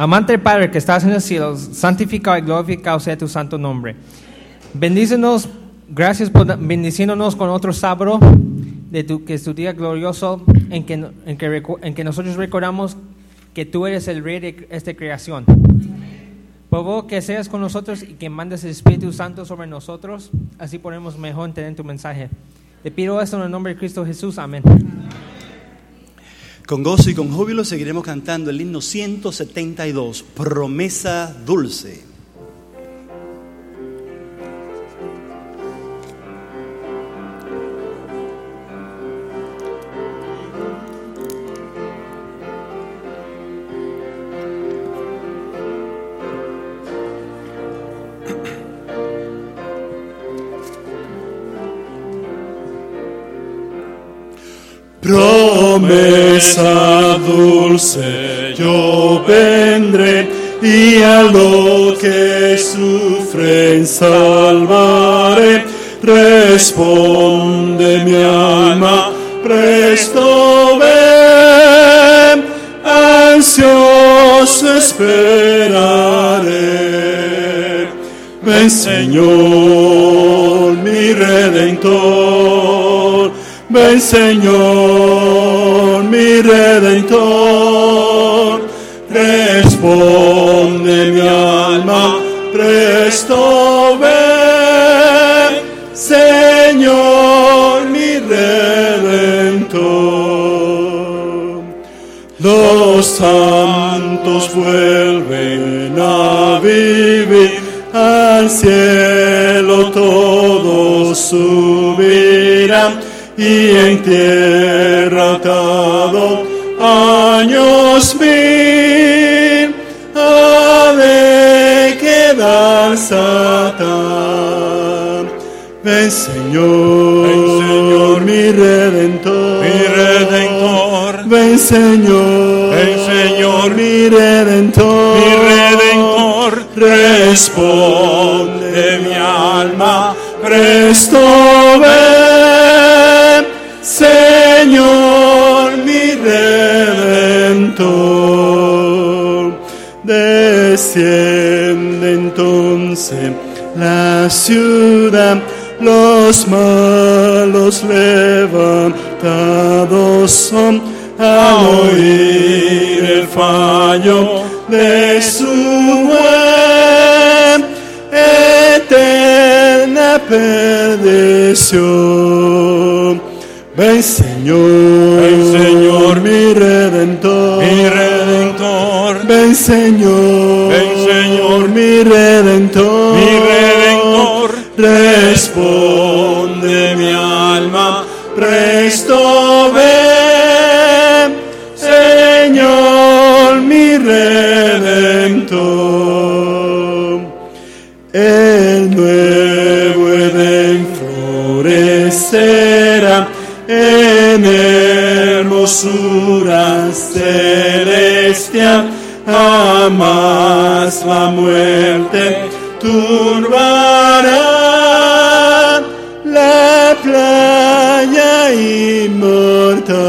Amante Padre que estás en el cielo, santificado y glorificado sea tu santo nombre. Bendícenos, gracias por bendiciéndonos con otro sábado de tu, que es tu día glorioso en que, en, que, en que nosotros recordamos que tú eres el rey de esta creación. Por favor, que seas con nosotros y que mandes el Espíritu Santo sobre nosotros, así podemos mejor entender tu mensaje. Te pido esto en el nombre de Cristo Jesús. Amén. Con gozo y con júbilo seguiremos cantando el himno 172, Promesa Dulce. Promesa dulce, yo vendré y a lo que sufren salvaré. Responde mi alma, presto ven, ansioso esperaré. Ven Señor, mi redentor, ven Señor, mi redentor, responde mi alma, presto ven, Señor, mi redentor. Los santos vuelven a vivir. Al cielo, todos subirán y en tierra atado años mil ha de quedar Satán. Ven Señor, Ven, Señor, mi redentor, mi Redentor. Ven Señor, Ven, Señor, mi redentor, mi Redentor, responde mi alma, presto ven, Señor, mi redentor. Desciende entonces la ciudad, los malos levantados son al oír el fallo de su buen perdición. Ven Señor, Ven, Señor, mi redentor, mi Redentor, Ven Señor, Ven, Señor, mi redentor, mi Redentor. responde mi alma, presto ven, Señor, mi redentor. El florecerá en hermosura celestial, jamás la muerte turbará la playa inmortal.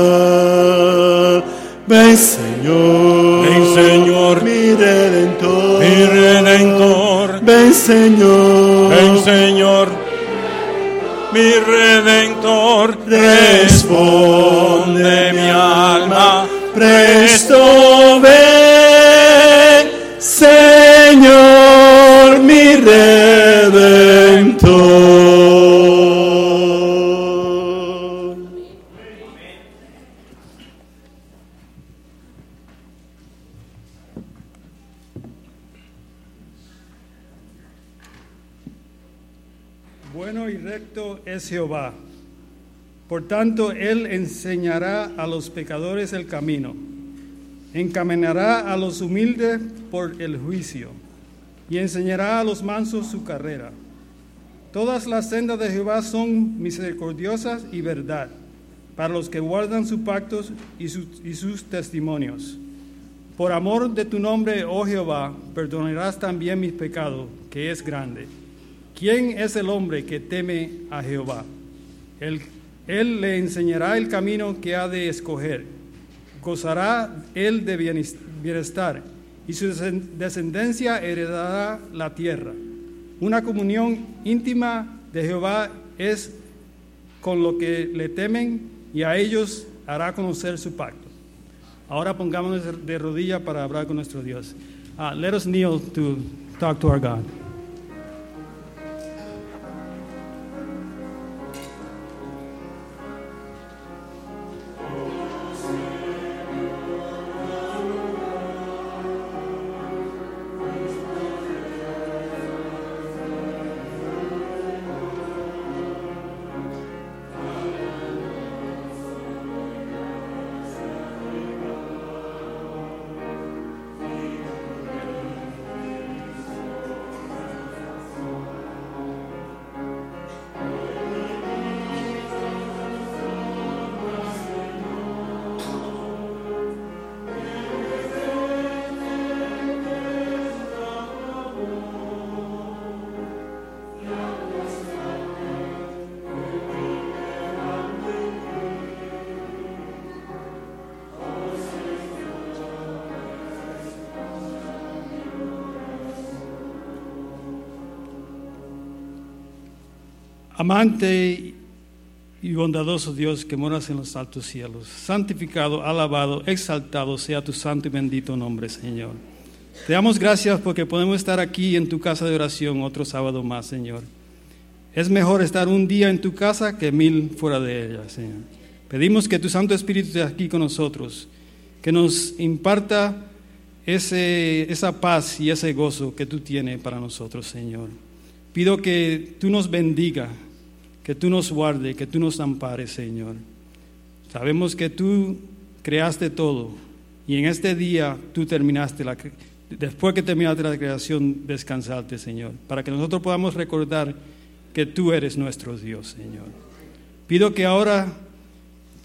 Ven Señor, Ven, Señor, mi redentor, mi Redentor. Ven Señor, Ven Señor, mi Redentor, responde mi alma, es Jehová. Por tanto, Él enseñará a los pecadores el camino, encaminará a los humildes por el juicio, y enseñará a los mansos su carrera. Todas las sendas de Jehová son misericordiosas y verdad, para los que guardan sus pactos y sus, testimonios. Por amor de tu nombre, oh Jehová, perdonarás también mis pecados, que es grande. ¿Quién es el hombre que teme a Jehová? Él, le enseñará el camino que ha de escoger. gozará él de bienes- bienestar y su descendencia heredará la tierra. Una comunión íntima de Jehová es con lo que le temen y a ellos hará conocer su pacto. Ahora pongámonos de rodilla para hablar con nuestro Dios. Uh, let us kneel to talk to our God. Amante y bondadoso Dios que moras en los altos cielos, santificado, alabado, exaltado sea tu santo y bendito nombre, Señor. Te damos gracias porque podemos estar aquí en tu casa de oración otro sábado más, Señor. Es mejor estar un día en tu casa que mil fuera de ella, Señor. Pedimos que tu Santo Espíritu esté aquí con nosotros, que nos imparta ese, esa paz y ese gozo que tú tienes para nosotros, Señor. Pido que tú nos bendiga, que tú nos guarde, que tú nos ampares, Señor. Sabemos que tú creaste todo y en este día tú terminaste la después que terminaste la creación descansaste, Señor, para que nosotros podamos recordar que tú eres nuestro Dios, Señor. Pido que ahora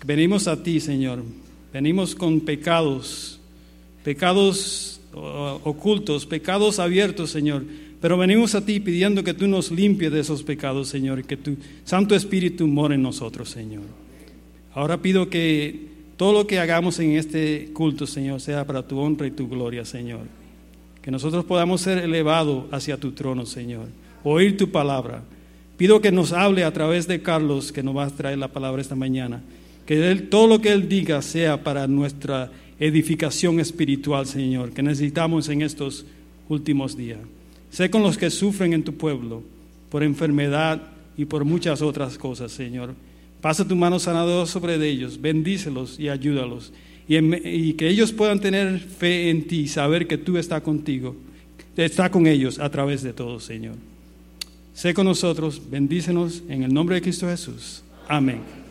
venimos a ti, Señor. Venimos con pecados, pecados ocultos, pecados abiertos, Señor. Pero venimos a ti pidiendo que tú nos limpies de esos pecados, Señor, y que tu Santo Espíritu more en nosotros, Señor. Ahora pido que todo lo que hagamos en este culto, Señor, sea para tu honra y tu gloria, Señor. Que nosotros podamos ser elevados hacia tu trono, Señor. Oír tu palabra. Pido que nos hable a través de Carlos, que nos va a traer la palabra esta mañana. Que él, todo lo que él diga sea para nuestra edificación espiritual, Señor, que necesitamos en estos últimos días. Sé con los que sufren en tu pueblo por enfermedad y por muchas otras cosas, Señor. Pasa tu mano sanadora sobre ellos, bendícelos y ayúdalos. Y, que ellos puedan tener fe en ti, saber que tú estás contigo, está con ellos a través de todo, Señor. Sé con nosotros, bendícenos en el nombre de Cristo Jesús. Amén.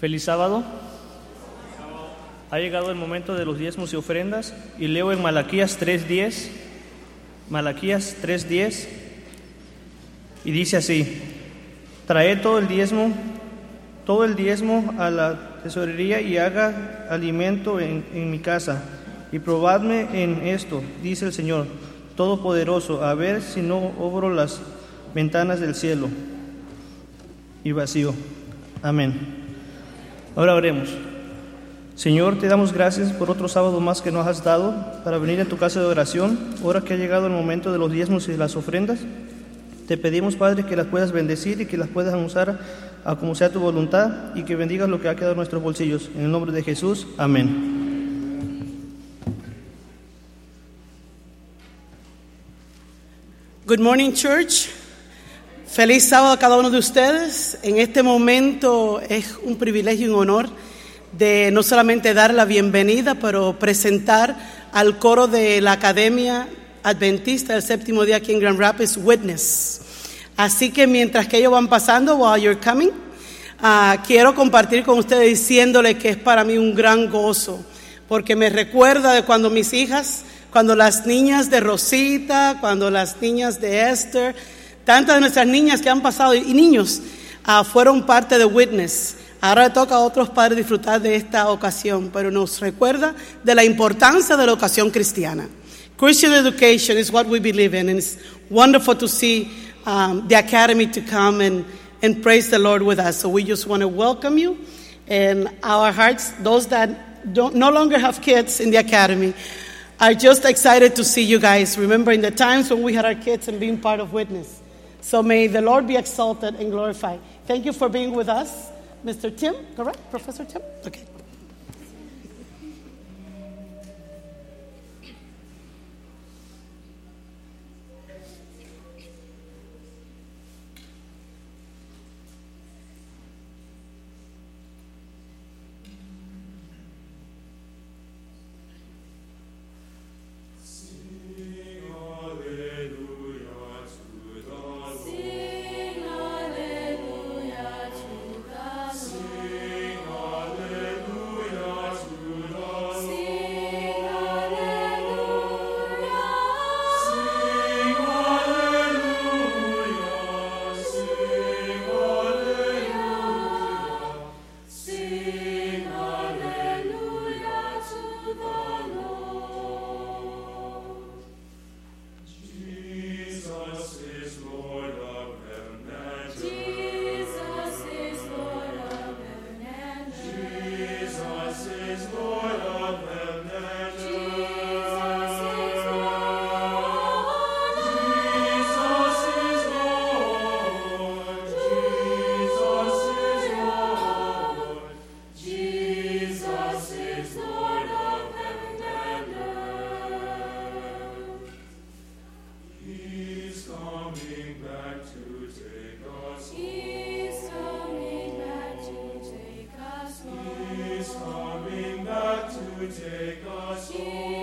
Feliz sábado. Ha llegado el momento de los diezmos y ofrendas y leo en Malaquías 3.10, Malaquías 3.10 y dice así, trae todo el diezmo, todo el diezmo a la tesorería y haga alimento en, en mi casa y probadme en esto, dice el Señor Todopoderoso, a ver si no obro las ventanas del cielo y vacío. Amén. Ahora oremos. Señor, te damos gracias por otro sábado más que nos has dado para venir a tu casa de oración. Ahora que ha llegado el momento de los diezmos y las ofrendas, te pedimos, Padre, que las puedas bendecir y que las puedas usar a como sea tu voluntad y que bendigas lo que ha quedado en nuestros bolsillos. En el nombre de Jesús, amén. Good morning, church. Feliz sábado a cada uno de ustedes. En este momento es un privilegio y un honor de no solamente dar la bienvenida, pero presentar al coro de la Academia Adventista del Séptimo Día aquí en Grand Rapids, Witness. Así que mientras que ellos van pasando, while you're coming, ah, quiero compartir con ustedes diciéndoles que es para mí un gran gozo, porque me recuerda de cuando mis hijas, cuando las niñas de Rosita, cuando las niñas de Esther, tantas de nuestras niñas que han pasado y niños ah, fueron parte de Witness. Ahora toca a otros padres disfrutar de esta ocasión, pero nos recuerda de la importancia de la ocasión cristiana. Christian education is what we believe in, and it's wonderful to see um, the academy to come and, and praise the Lord with us. So we just want to welcome you, and our hearts, those that don't, no longer have kids in the academy, are just excited to see you guys, remembering the times when we had our kids and being part of Witness. So may the Lord be exalted and glorified. Thank you for being with us. Mr. Tim, correct? Professor Tim? Okay. To take us home.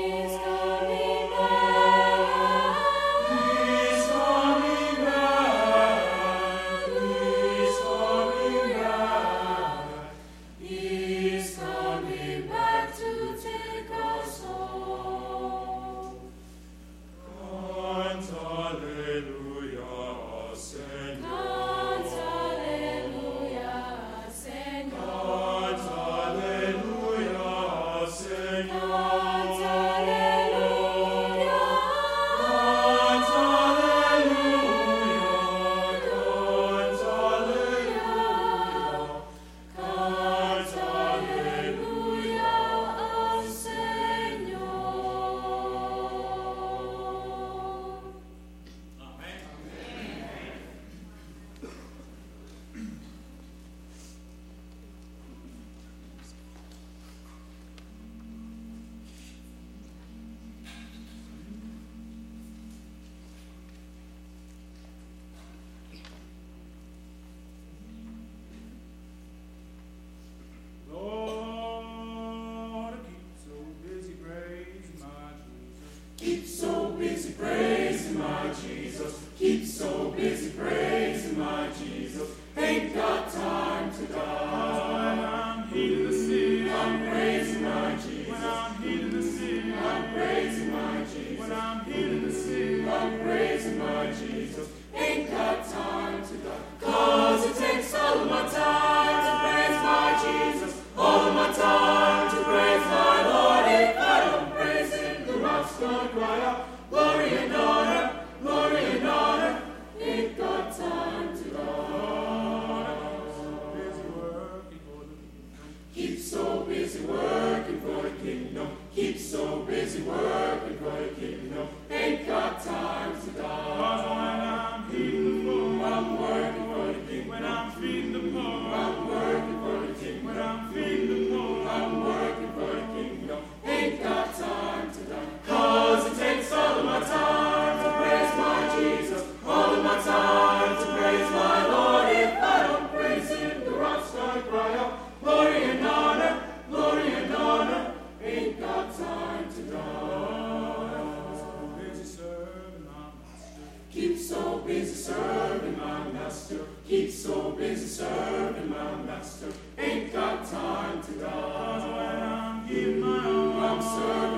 Give my all. I'm certain.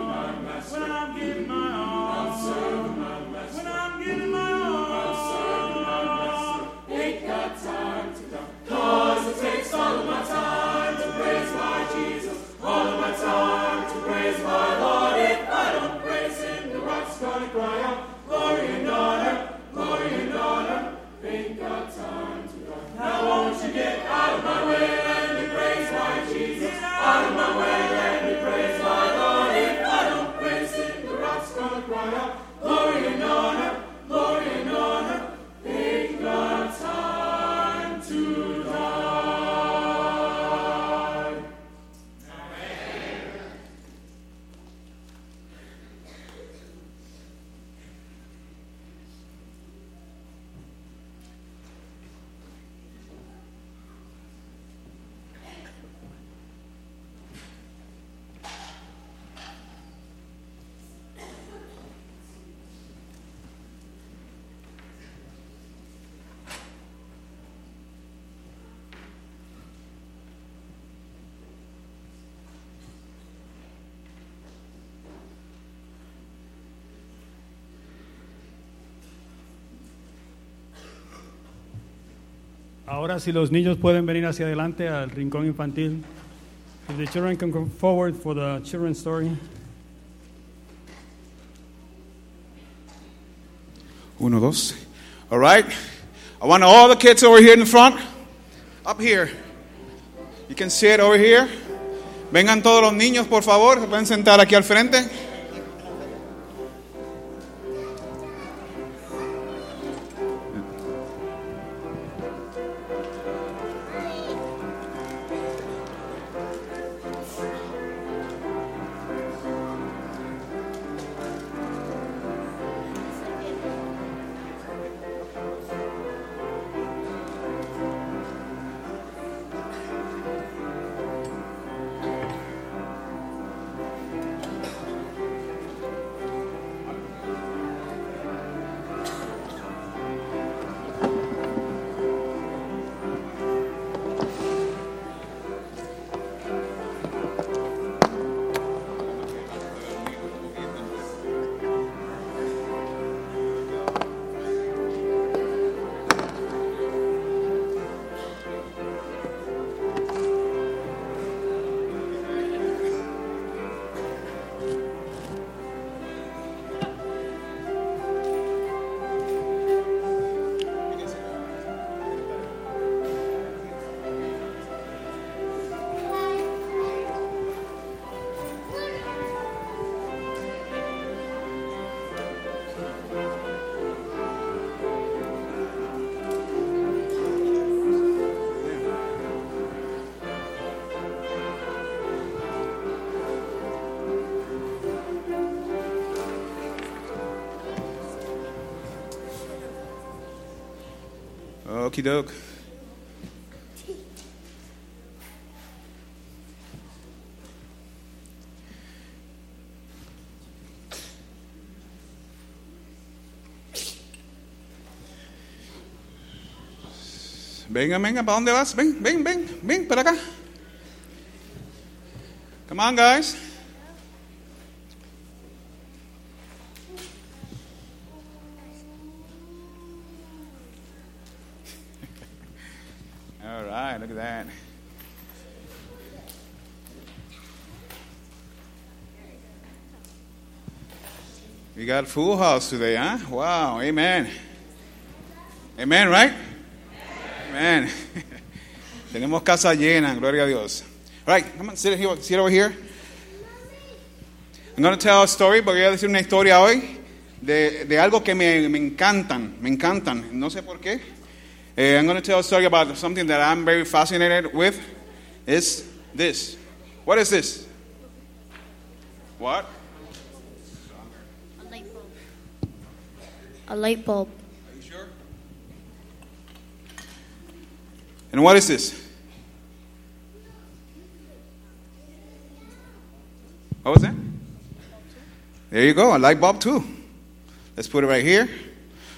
Ahora si los niños pueden venir hacia adelante al rincón infantil. If the children can come forward for the children's story. Uno, dos. All right. I want all the kids over here in the front. Up here. You can see it over here. Vengan todos los niños, por favor. Se pueden sentar aquí al frente. Okie doke. Venga, venga, ¿para dónde vas? Ven, ven, ven, ven, para acá. Come on, guys. Got full house today, huh? Wow, amen. Amen, right? Amen. Tenemos casa llena, gloria a Dios. All right, come on, sit, here, sit over here. I'm going to tell a story, voy a decir una historia hoy de, de algo que me, me encantan, me encantan, no sé por qué. Eh, I'm going to tell a story about something that I'm very fascinated with. Is this? What is this? Light bulb. Are you sure? And what is this? What was that? There you go, a light bulb too. Let's put it right here.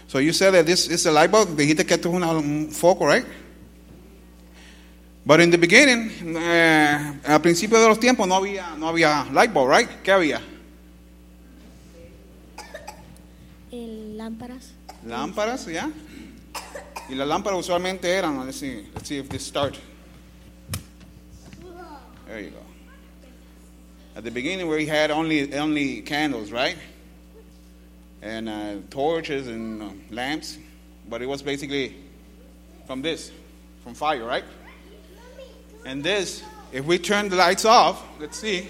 So you said that this is a light bulb. Dijiste que esto es un foco, right? But in the beginning, eh, al principio de los tiempos no había, no había light bulb, right? ¿Qué había? El lámparas. Lámparas, ¿ya? Y las lámparas usualmente eran, let's see, let's see if this start. There you go. At the beginning, we had only only candles, right? And uh, torches and uh, lamps, but it was basically from this, from fire, right? And this, if we turn the lights off, let's see.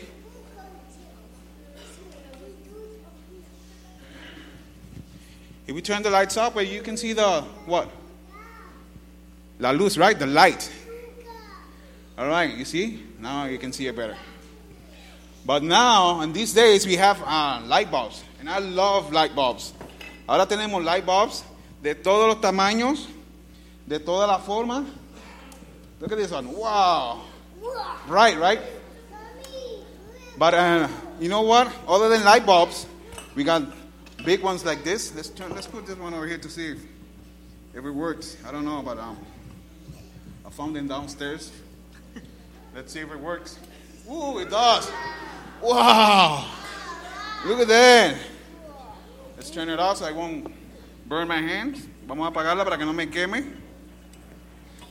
If we turn the lights up, where you can see the what? La luz, right? The light. All right, you see? Now you can see it better. But now, in these days, we have uh, light bulbs. And I love light bulbs. Ahora tenemos light bulbs de todos los tamaños, de toda la forma. Look at this one. Wow. Bright, right? But uh, you know what? Other than light bulbs, we got big ones like this. Let's turn. Let's put this one over here to see if, if it works. I don't know, but um, I found them downstairs. Let's see if it works. Ooh, it does. Wow. Look at that. Let's turn it off so I won't burn my hands. Vamos a apagarla para que no me queme.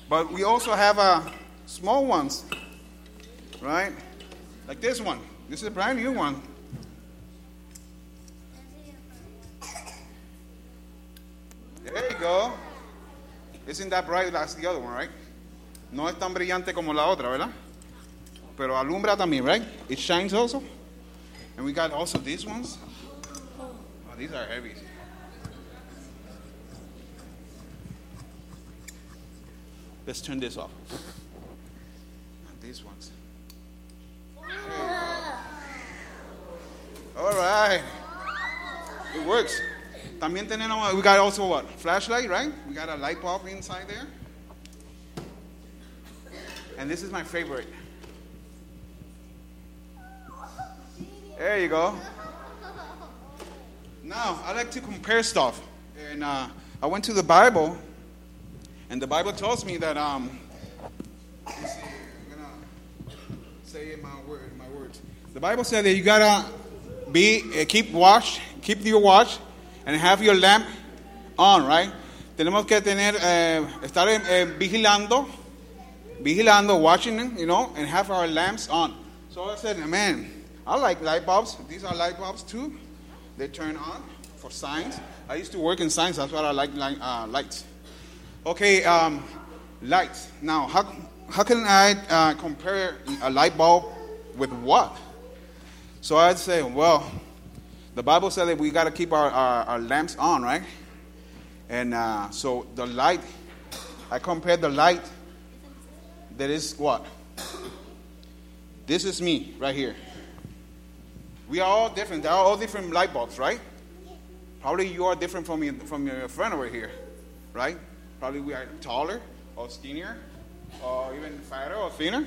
But we also have uh, small ones, right? Like this one. This is a brand new one. There you go. Isn't that bright as the other one, right? No es tan brillante como la otra, ¿verdad? Pero alumbra también, right? It shines also. And we got also these ones. Oh, these are heavy. Let's turn this off. And these ones. All right. It works. También tenemos, we got also what? Flashlight, right? We got a light bulb inside there. And this is my favorite. There you go. Now, I like to compare stuff. And uh, I went to the Bible, and the Bible tells me that, um, let me see, I'm gonna say my, word, my words. The Bible said that you gotta be, uh, keep watch, keep your watch, and have your lamp on, right? Tenemos que tener, eh, estar eh, vigilando, vigilando, watching, you know, and have our lamps on. So I said, man, I like light bulbs. These are light bulbs too. They turn on for signs. I used to work in signs. That's why I like light, uh, lights. Okay, um, lights. Now, how, how can I uh, compare a light bulb with what? So I'd say, well, the Bible said that we got to keep our, our, our, lamps on, right? And uh, so the light, I compare the light that is what? This is me right here. We are all different. They are all different light bulbs, right? Probably you are different from from your friend over here, right? Probably we are taller or skinnier or even fatter or thinner.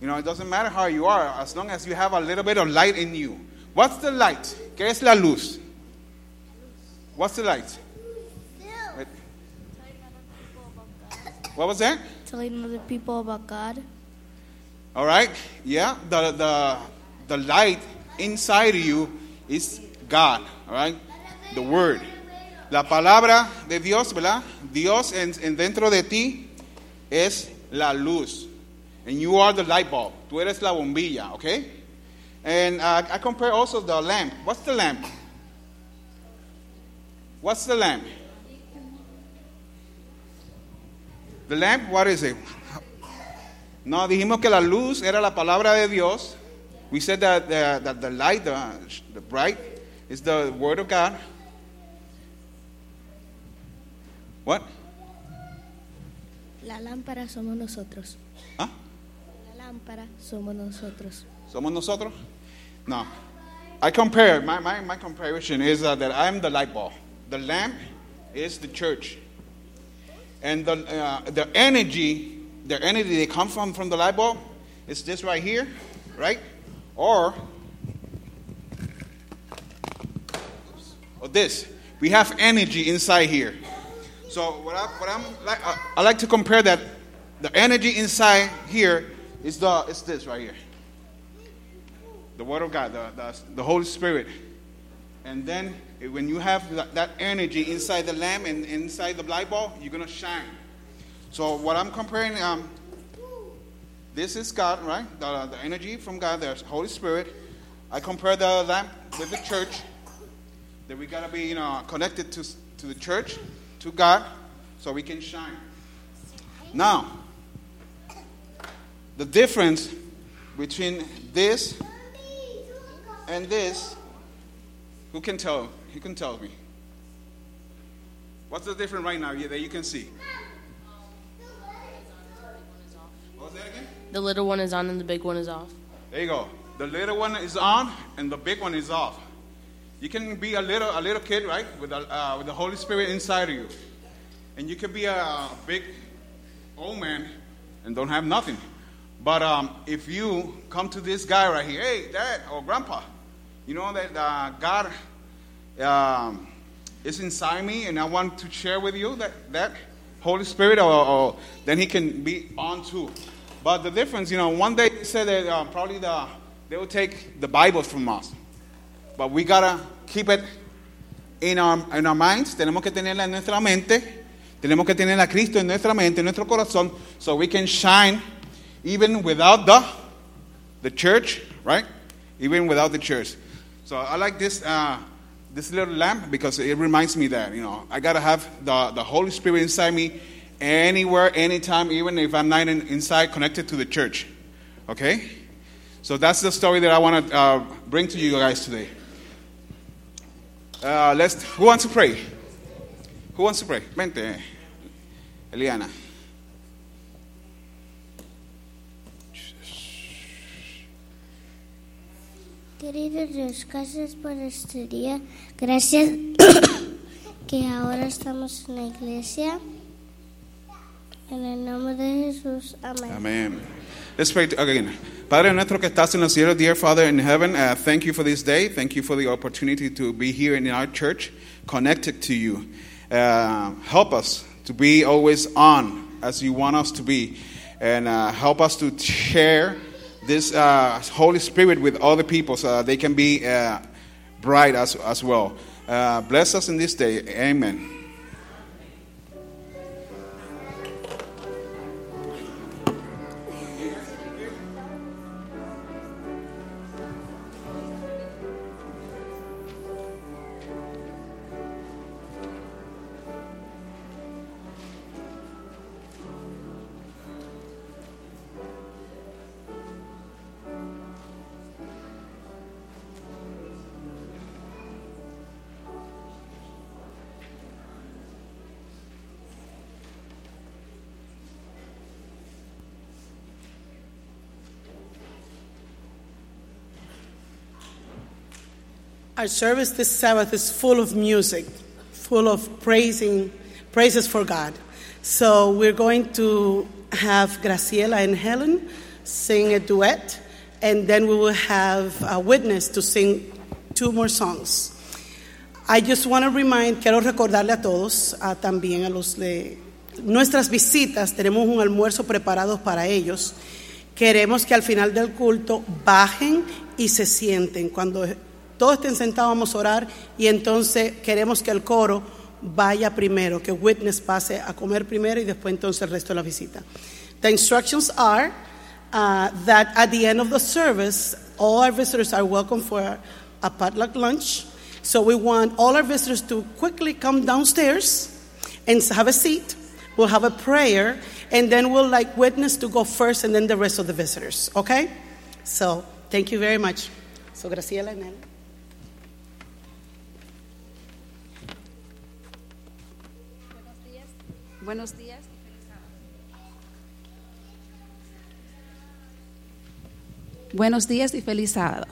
You know, it doesn't matter how you are as long as you have a little bit of light in you. What's the light? ¿Qué es la luz? What's the light? What was that? Telling other people about God. All right. Yeah. The the the light inside you is God. All right. The word. La palabra de Dios, ¿verdad? Dios en, en dentro de ti es la luz. And you are the light bulb. Tú eres la bombilla, okay? And uh, I compare also the lamp. What's the lamp? What's the lamp? The lamp, what is it? No, dijimos que la luz era la palabra de Dios. We said that the, that the light, the, the bright, is the word of God. What? La lámpara somos nosotros. ¿Ah? La lámpara somos nosotros. ¿Somos nosotros? No. I compare, my, my, my comparison is uh, that I'm the light bulb. The lamp is the church. And the, uh, the energy, the energy that comes from, from the light bulb is this right here, right? Or, or this. We have energy inside here. So what, I, what I'm like, uh, I like to compare that the energy inside here is the is this right here. The Word of God, the, the, the Holy Spirit. And then eh, when you have that, that energy inside the lamp and inside the light bulb, you're gonna shine. So what I'm comparing, um, this is God, right? The, the energy from God, the Holy Spirit. I compare the lamp with the church. That we gotta be, you know, connected to to the church, to God, so we can shine. Now, the difference between this and this, who can tell? Who can tell me? What's the difference right now yeah, that you can see? What was that again? The little one is on and the big one is off. There you go. The little one is on and the big one is off. You can be a little a little kid, right, with a, uh, with the Holy Spirit inside of you, and you can be a big old man and don't have nothing. But um, if you come to this guy right here, hey, dad or grandpa, you know that uh, God um, is inside me, and I want to share with you that that Holy Spirit, or, or then He can be on too. But the difference, you know, one day they said that uh, probably the they will take the Bible from us, but we gotta keep it in our in our minds. Tenemos que tenerla en nuestra mente. Tenemos que tener a Cristo en nuestra mente, en nuestro corazón, so we can shine even without the the church, right? Even without the church. So I like this uh, this little lamp because it reminds me that you know I gotta have the the Holy Spirit inside me anywhere, anytime, even if I'm not in, inside connected to the church. Okay. So that's the story that I want to uh, bring to you guys today. Uh, let's. Who wants to pray? Who wants to pray? Vente, Eliana. Querido Dios, gracias por este día. Gracias que ahora estamos en la iglesia. En el nombre de Jesús, amén. Amen. Let's pray again. Padre nuestro que estás en los cielos, dear Father in heaven, uh, thank you for this day. Thank you for the opportunity to be here in our church, connected to you. Uh, help us to be always on as you want us to be, and uh, help us to share this uh, Holy Spirit with other people so they can be uh, bright as, as well. Uh, bless us in this day. Amen. Our service this Sabbath is full of music, full of praising, praises for God. So we're going to have Graciela and Helen sing a duet, and then we will have a witness to sing two more songs. I just want to remind, quiero recordarle a todos, a también a los de nuestras visitas, tenemos un almuerzo preparado para ellos. Queremos que al final del culto bajen y se sienten. Cuando todos estén sentados vamos a orar y entonces queremos que el coro vaya primero, que witness pase a comer primero y después entonces el resto de la visita. The instructions are uh, that at the end of the service, all our visitors are welcome for a potluck lunch. So we want all our visitors to quickly come downstairs and have a seat. We'll have a prayer, and then we'll like witness to go first, and then the rest of the visitors. Okay? So thank you very much. So Graciela and Buenos días. Buenos días y feliz sábado.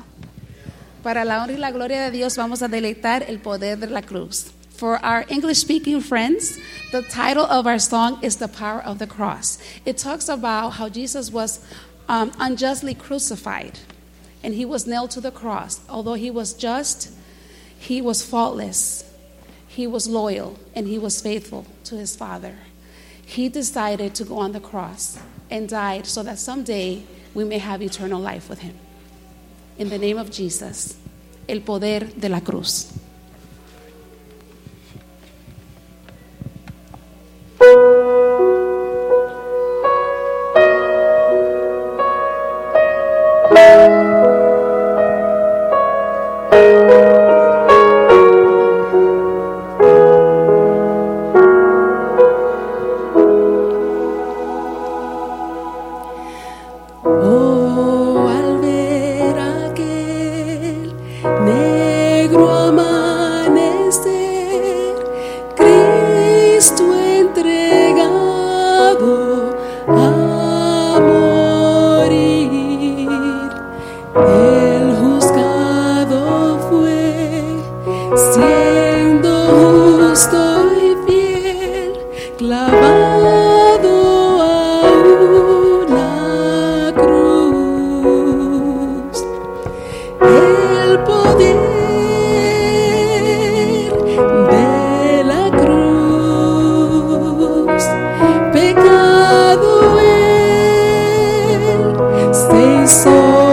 Para la honra y la gloria de Dios vamos a deleitar el poder de la cruz. For our English speaking friends, the title of our song is The Power of the Cross. It talks about how Jesus was um, unjustly crucified and he was nailed to the cross. Although he was just, he was faultless, He was loyal and he was faithful to his Father. He decided to go on the cross and died so that someday we may have eternal life with him. In the name of Jesus, el poder de la cruz. coração.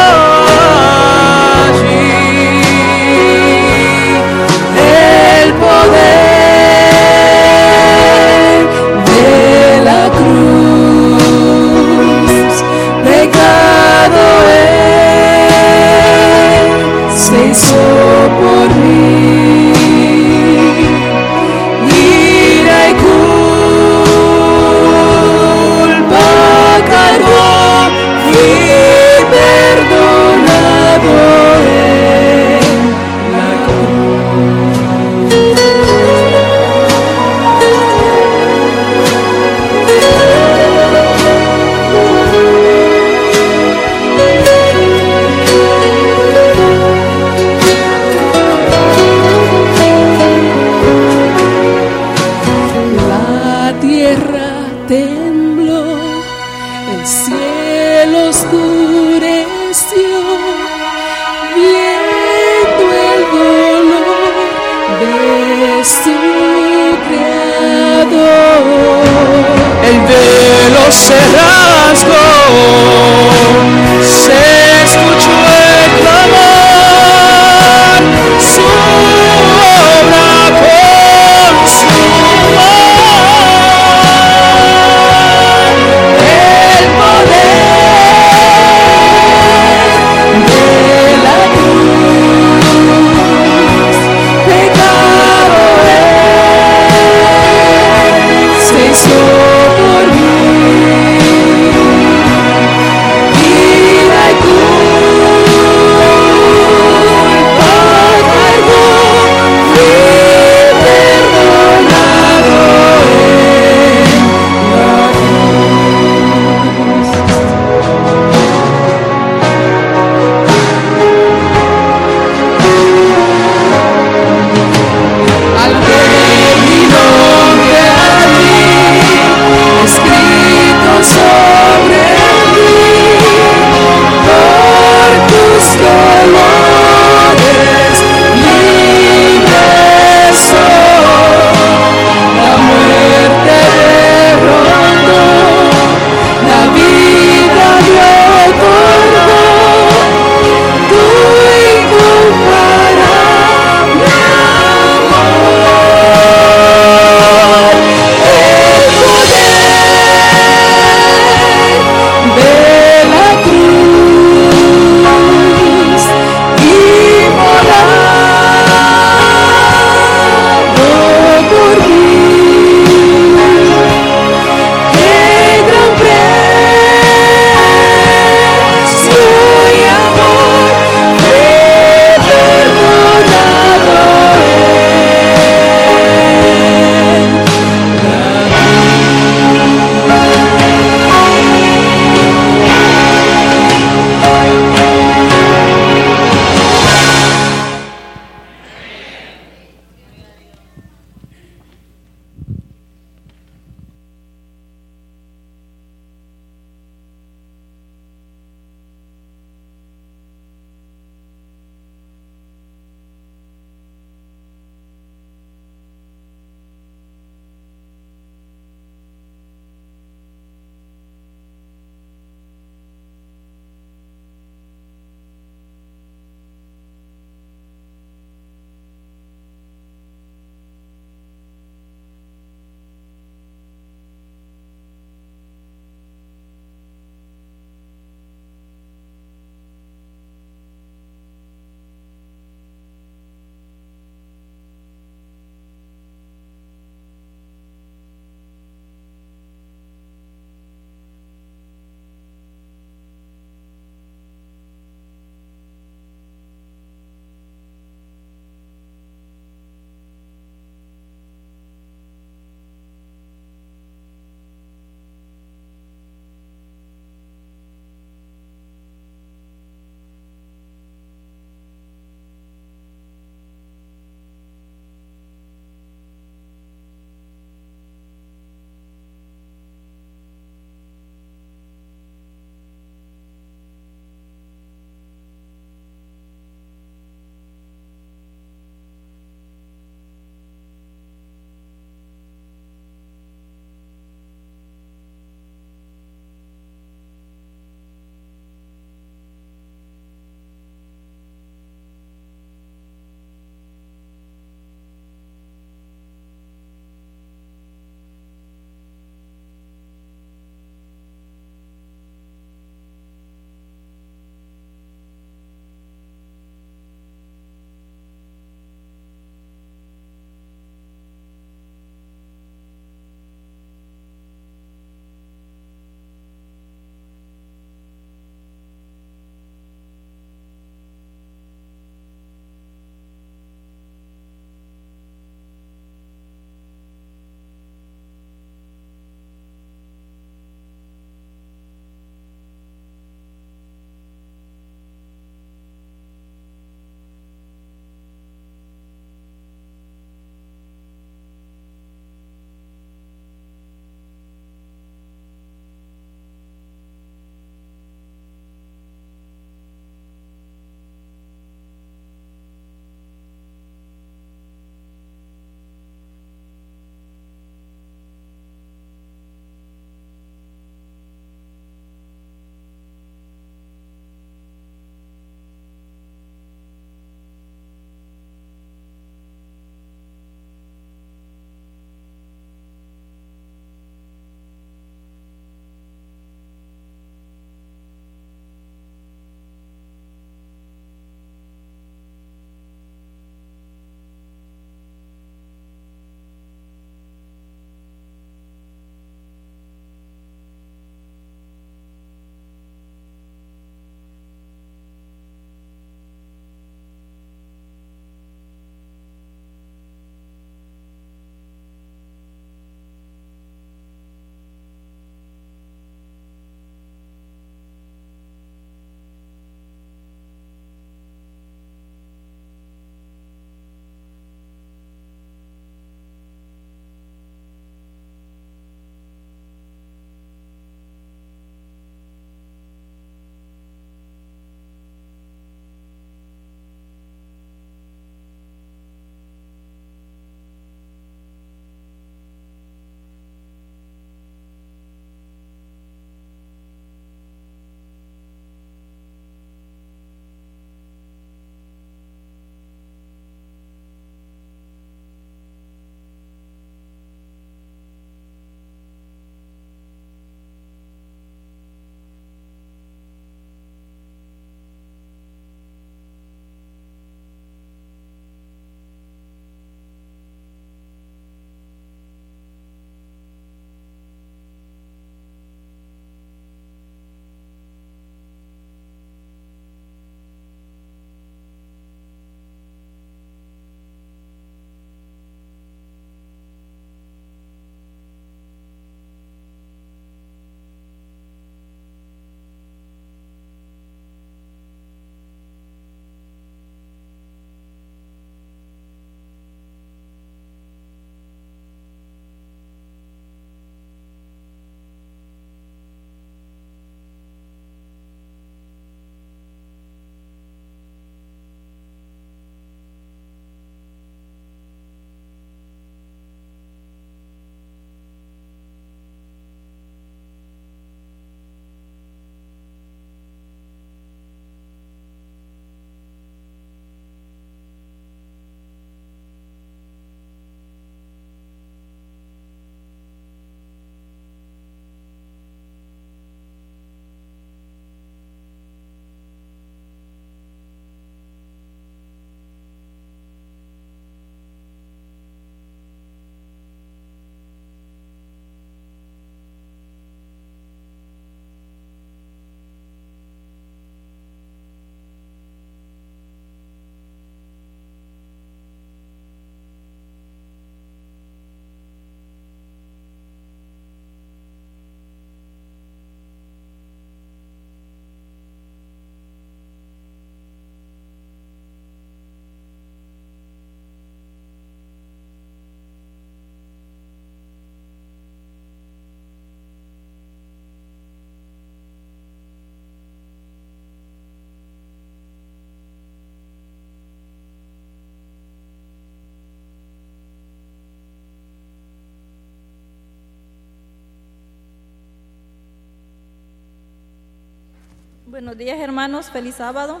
Buenos días hermanos, feliz sábado.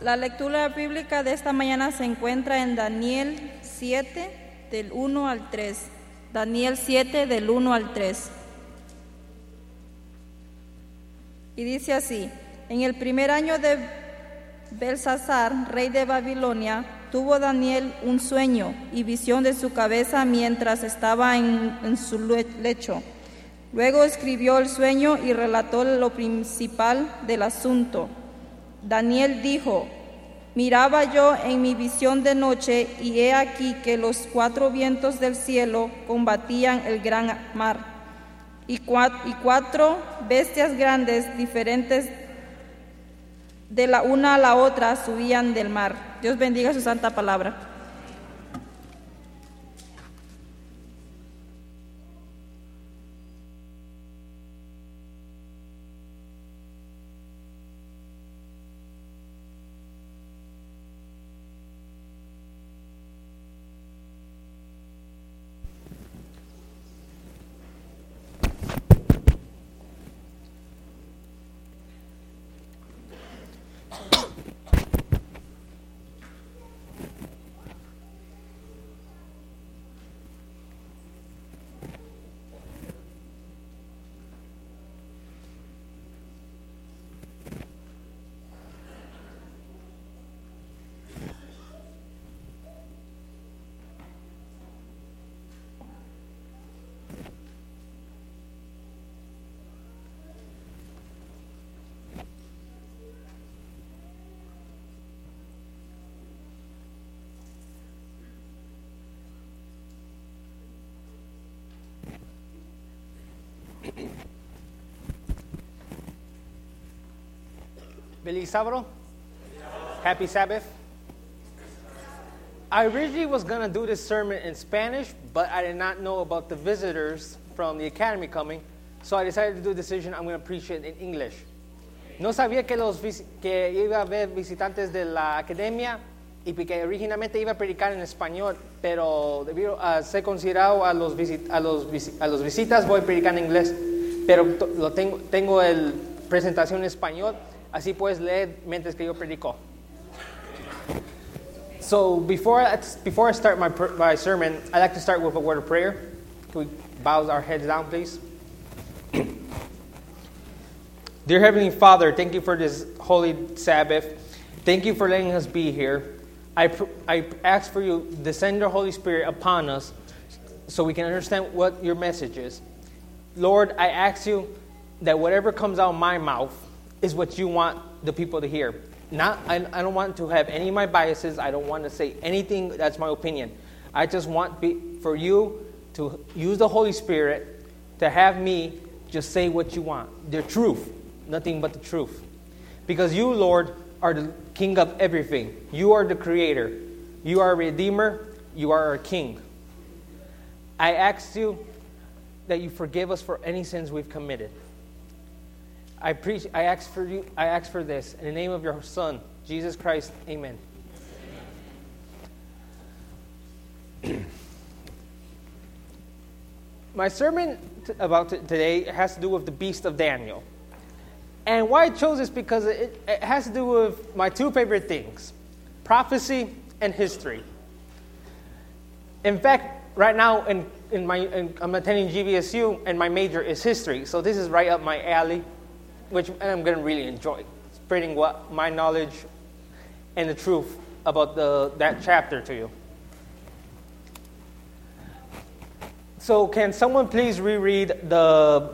La lectura bíblica de esta mañana se encuentra en Daniel 7 del 1 al 3. Daniel 7 del 1 al 3. Y dice así, en el primer año de Belsasar, rey de Babilonia, tuvo Daniel un sueño y visión de su cabeza mientras estaba en, en su le- lecho. Luego escribió el sueño y relató lo principal del asunto. Daniel dijo, miraba yo en mi visión de noche y he aquí que los cuatro vientos del cielo combatían el gran mar y cua- y cuatro bestias grandes diferentes de la una a la otra subían del mar. Dios bendiga su santa palabra. Feliz sábado. Happy Sabbath. I originally was going to do this sermon in Spanish, but I did not know about the visitors from the academy coming, so I decided to do a decision I'm going to preach it in English. No sabía que, los, iba a haber visitantes de la academia y que originalmente iba a predicar en español, pero debido a ser considerado a los, visi- a los, visi- a los visitas voy a predicar en inglés, pero lo tengo, tengo presentación en español, así puedes leer mientras que yo predico. So before I, before I start my, my sermon, I'd like to start with a word of prayer. Can we bow our heads down, please? Dear Heavenly Father, thank you for this holy Sabbath. Thank you for letting us be here. I, pr- I ask for you, to descend your Holy Spirit upon us so we can understand what your message is. Lord, I ask you that whatever comes out of my mouth is what you want the people to hear. Not, I, I don't want to have any of my biases. I don't want to say anything that's my opinion. I just want be, for you to use the Holy Spirit to have me just say what you want. The truth, nothing but the truth. Because you, Lord, are the king of everything. You are the creator. You are a redeemer. You are our king. I ask you that you forgive us for any sins we've committed. I preach I ask for you I ask for this in the name of your son, Jesus Christ. Amen. My sermon t- about t- today has to do with the beast of Daniel. And why I chose this because it, it has to do with my two favorite things prophecy and history. In fact, right now in, in my, in, I'm attending GVSU and my major is history. So this is right up my alley, which I'm going to really enjoy. Spreading what my knowledge and the truth about the, that chapter to you. So can someone please reread the,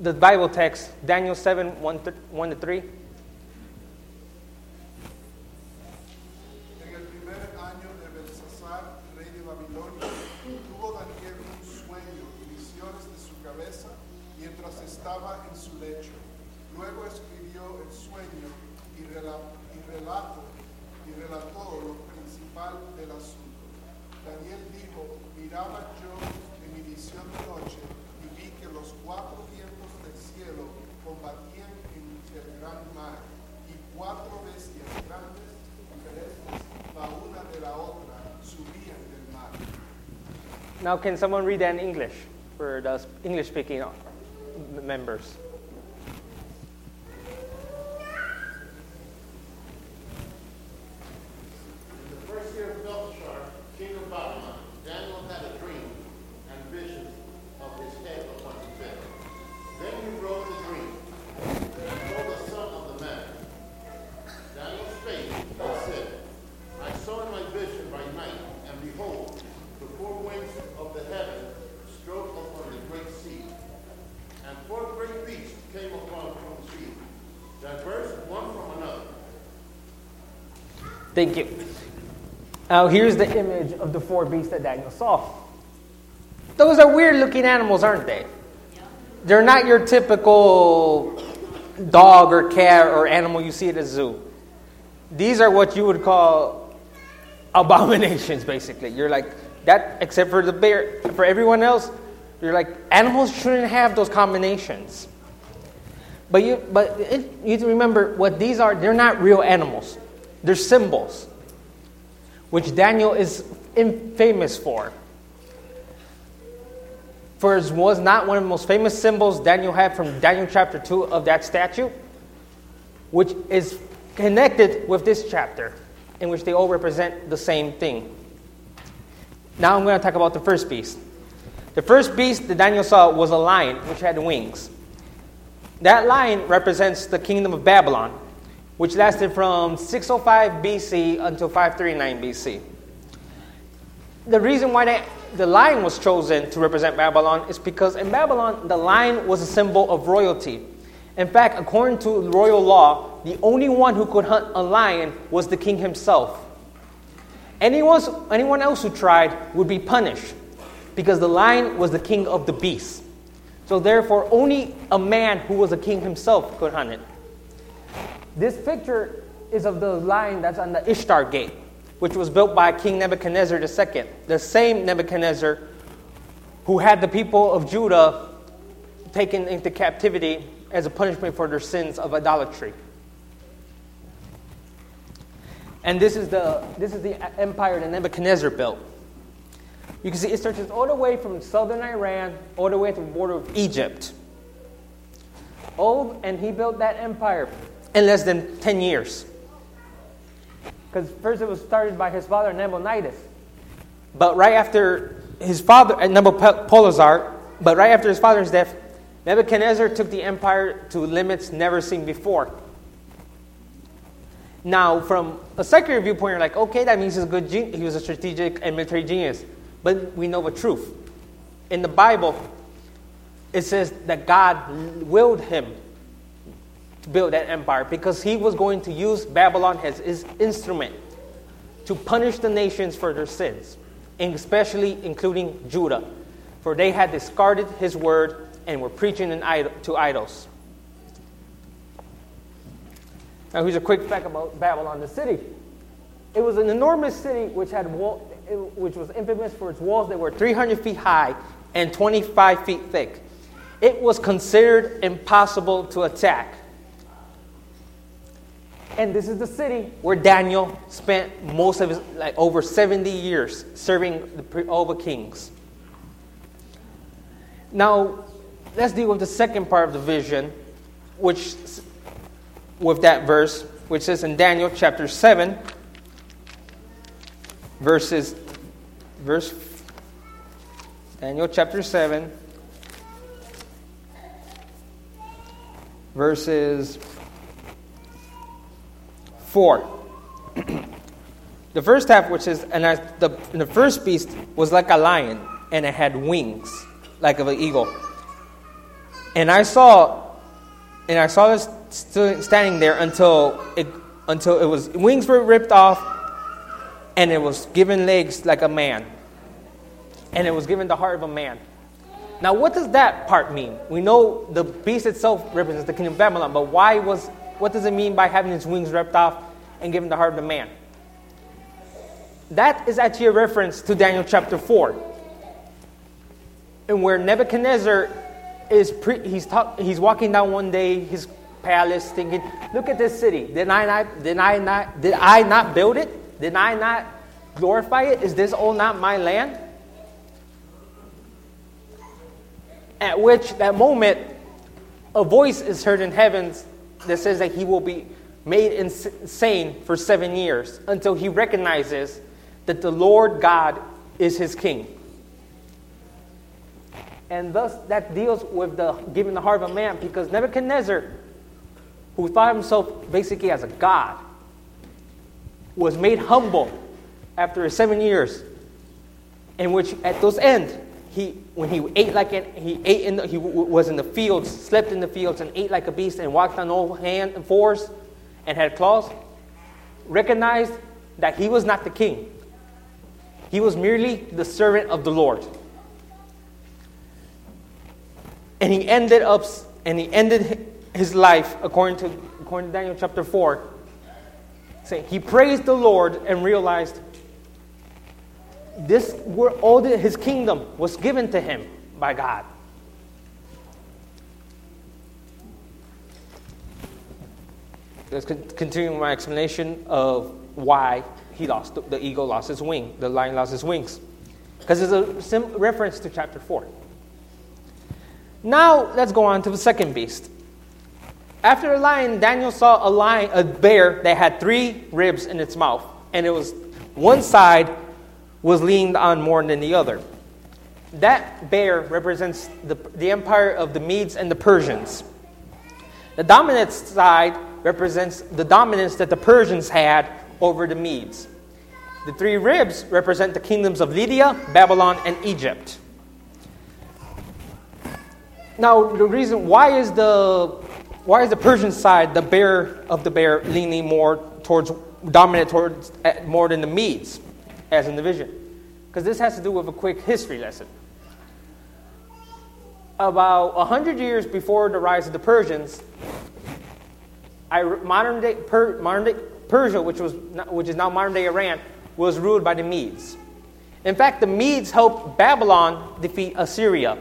the Bible text, Daniel 7, 1 1 to 3? En el primer año de Belsasar, rey de Babilonia, tuvo Daniel un sueño y visiones de su cabeza mientras estaba en su lecho. Luego escribió el sueño y, rela- y relato y relató lo principal del asunto. Daniel dijo, miraba yo en mi visión de noche y vi que los cuatro vientos del cielo combatían en el gran mar y cuatro bestias grandes diferentes la una de la otra subían del mar. Now, can someone read that in English for the English speaking members? Thank you. Now, here's the image of the four beasts that Daniel saw. Those are weird looking animals, aren't they? They're not your typical dog or cat or animal you see at a zoo. These are what you would call abominations, basically. You're like, that, except for the bear, for everyone else, you're like, animals shouldn't have those combinations. But you, but it, you remember what these are. They're not real animals. They're symbols, which Daniel is famous for. For it was not one of the most famous symbols Daniel had from Daniel chapter 2 of that statue, which is connected with this chapter, in which they all represent the same thing. Now I'm going to talk about the first beast. The first beast that Daniel saw was a lion, which had wings. That lion represents the kingdom of Babylon, which lasted from 605 BC until 539 BC. The reason why that, the lion was chosen to represent Babylon is because in Babylon, the lion was a symbol of royalty. In fact, according to royal law, the only one who could hunt a lion was the king himself. Anyone, anyone else who tried would be punished because the lion was the king of the beasts. So, therefore, only a man who was a king himself could hunt it. This picture is of the lion that's on the Ishtar Gate, which was built by King Nebuchadnezzar II, the same Nebuchadnezzar who had the people of Judah taken into captivity as a punishment for their sins of idolatry. And this is the, this is the empire that Nebuchadnezzar built. You can see it stretches all the way from southern Iran all the way to the border of Egypt. Oh, and he built that empire in less than 10 years. Because first it was started by his father, Nabonidus. But right after his father, uh, Nabopolassar, but right after his father's death, Nebuchadnezzar took the empire to limits never seen before. Now, from a secular viewpoint, you're like, okay, that means he's a good gen- he was a strategic and military genius. But we know the truth. In the Bible, it says that God willed him build that empire because he was going to use Babylon as his instrument to punish the nations for their sins, especially including Judah, for they had discarded his word and were preaching idol, to idols. Now, here's a quick fact about Babylon, the city. It was an enormous city which had wall, which was infamous for its walls that were 300 feet high and 25 feet thick. It was considered impossible to attack. And this is the city where Daniel spent most of his, like over 70 years serving the, all the kings. Now, let's deal with the second part of the vision, which, with that verse, which says in Daniel chapter 7, verses, verse, Daniel chapter 7, verses 4. the first half, which is, and I, the, and the first beast was like a lion, and it had wings like of an eagle. And I saw, and I saw this st- standing there until it, until it was wings were ripped off, and it was given legs like a man, and it was given the heart of a man. Now, what does that part mean? We know the beast itself represents the kingdom of Babylon, but why was what does it mean by having its wings ripped off and given the heart of a man? That is actually a reference to Daniel chapter 4. And where Nebuchadnezzar is pre, he's, talk, he's walking down one day his palace thinking, look at this city. Did I not did I not did I not build it? Did I not glorify it? Is this all not my land? At which that moment a voice is heard in heavens that says that he will be made insane for seven years until he recognizes that the Lord God is his king. And thus, that deals with the giving the heart of a man because Nebuchadnezzar, who thought himself basically as a god, was made humble after seven years, in which at those end, he, when he ate like it, he ate in the, he was in the fields, slept in the fields, and ate like a beast, and walked on all hands and fours, and had claws, recognized that he was not the king. He was merely the servant of the Lord. And he ended up and he ended his life according to according to Daniel chapter 4 saying he praised the Lord and realized this were all the, his kingdom was given to him by God. Let's con- continue my explanation of why he lost the, the eagle lost his wing, the lion lost his wings, because it's a sim- reference to chapter four. Now let's go on to the second beast. After the lion, Daniel saw a lion, a bear that had three ribs in its mouth, and it was one side was leaned on more than the other. That bear represents the, the empire of the Medes and the Persians. The dominant side represents the dominance that the Persians had over the Medes. The three ribs represent the kingdoms of Lydia, Babylon, and Egypt. Now, the reason why is the why is the Persian side, the bear of the bear, leaning more towards dominant towards eh, more than the Medes, as in the vision? Because this has to do with a quick history lesson. About hundred years before the rise of the Persians, modern day per, modern day Persia, which was which is now modern day Iran, was ruled by the Medes. In fact, the Medes helped Babylon defeat Assyria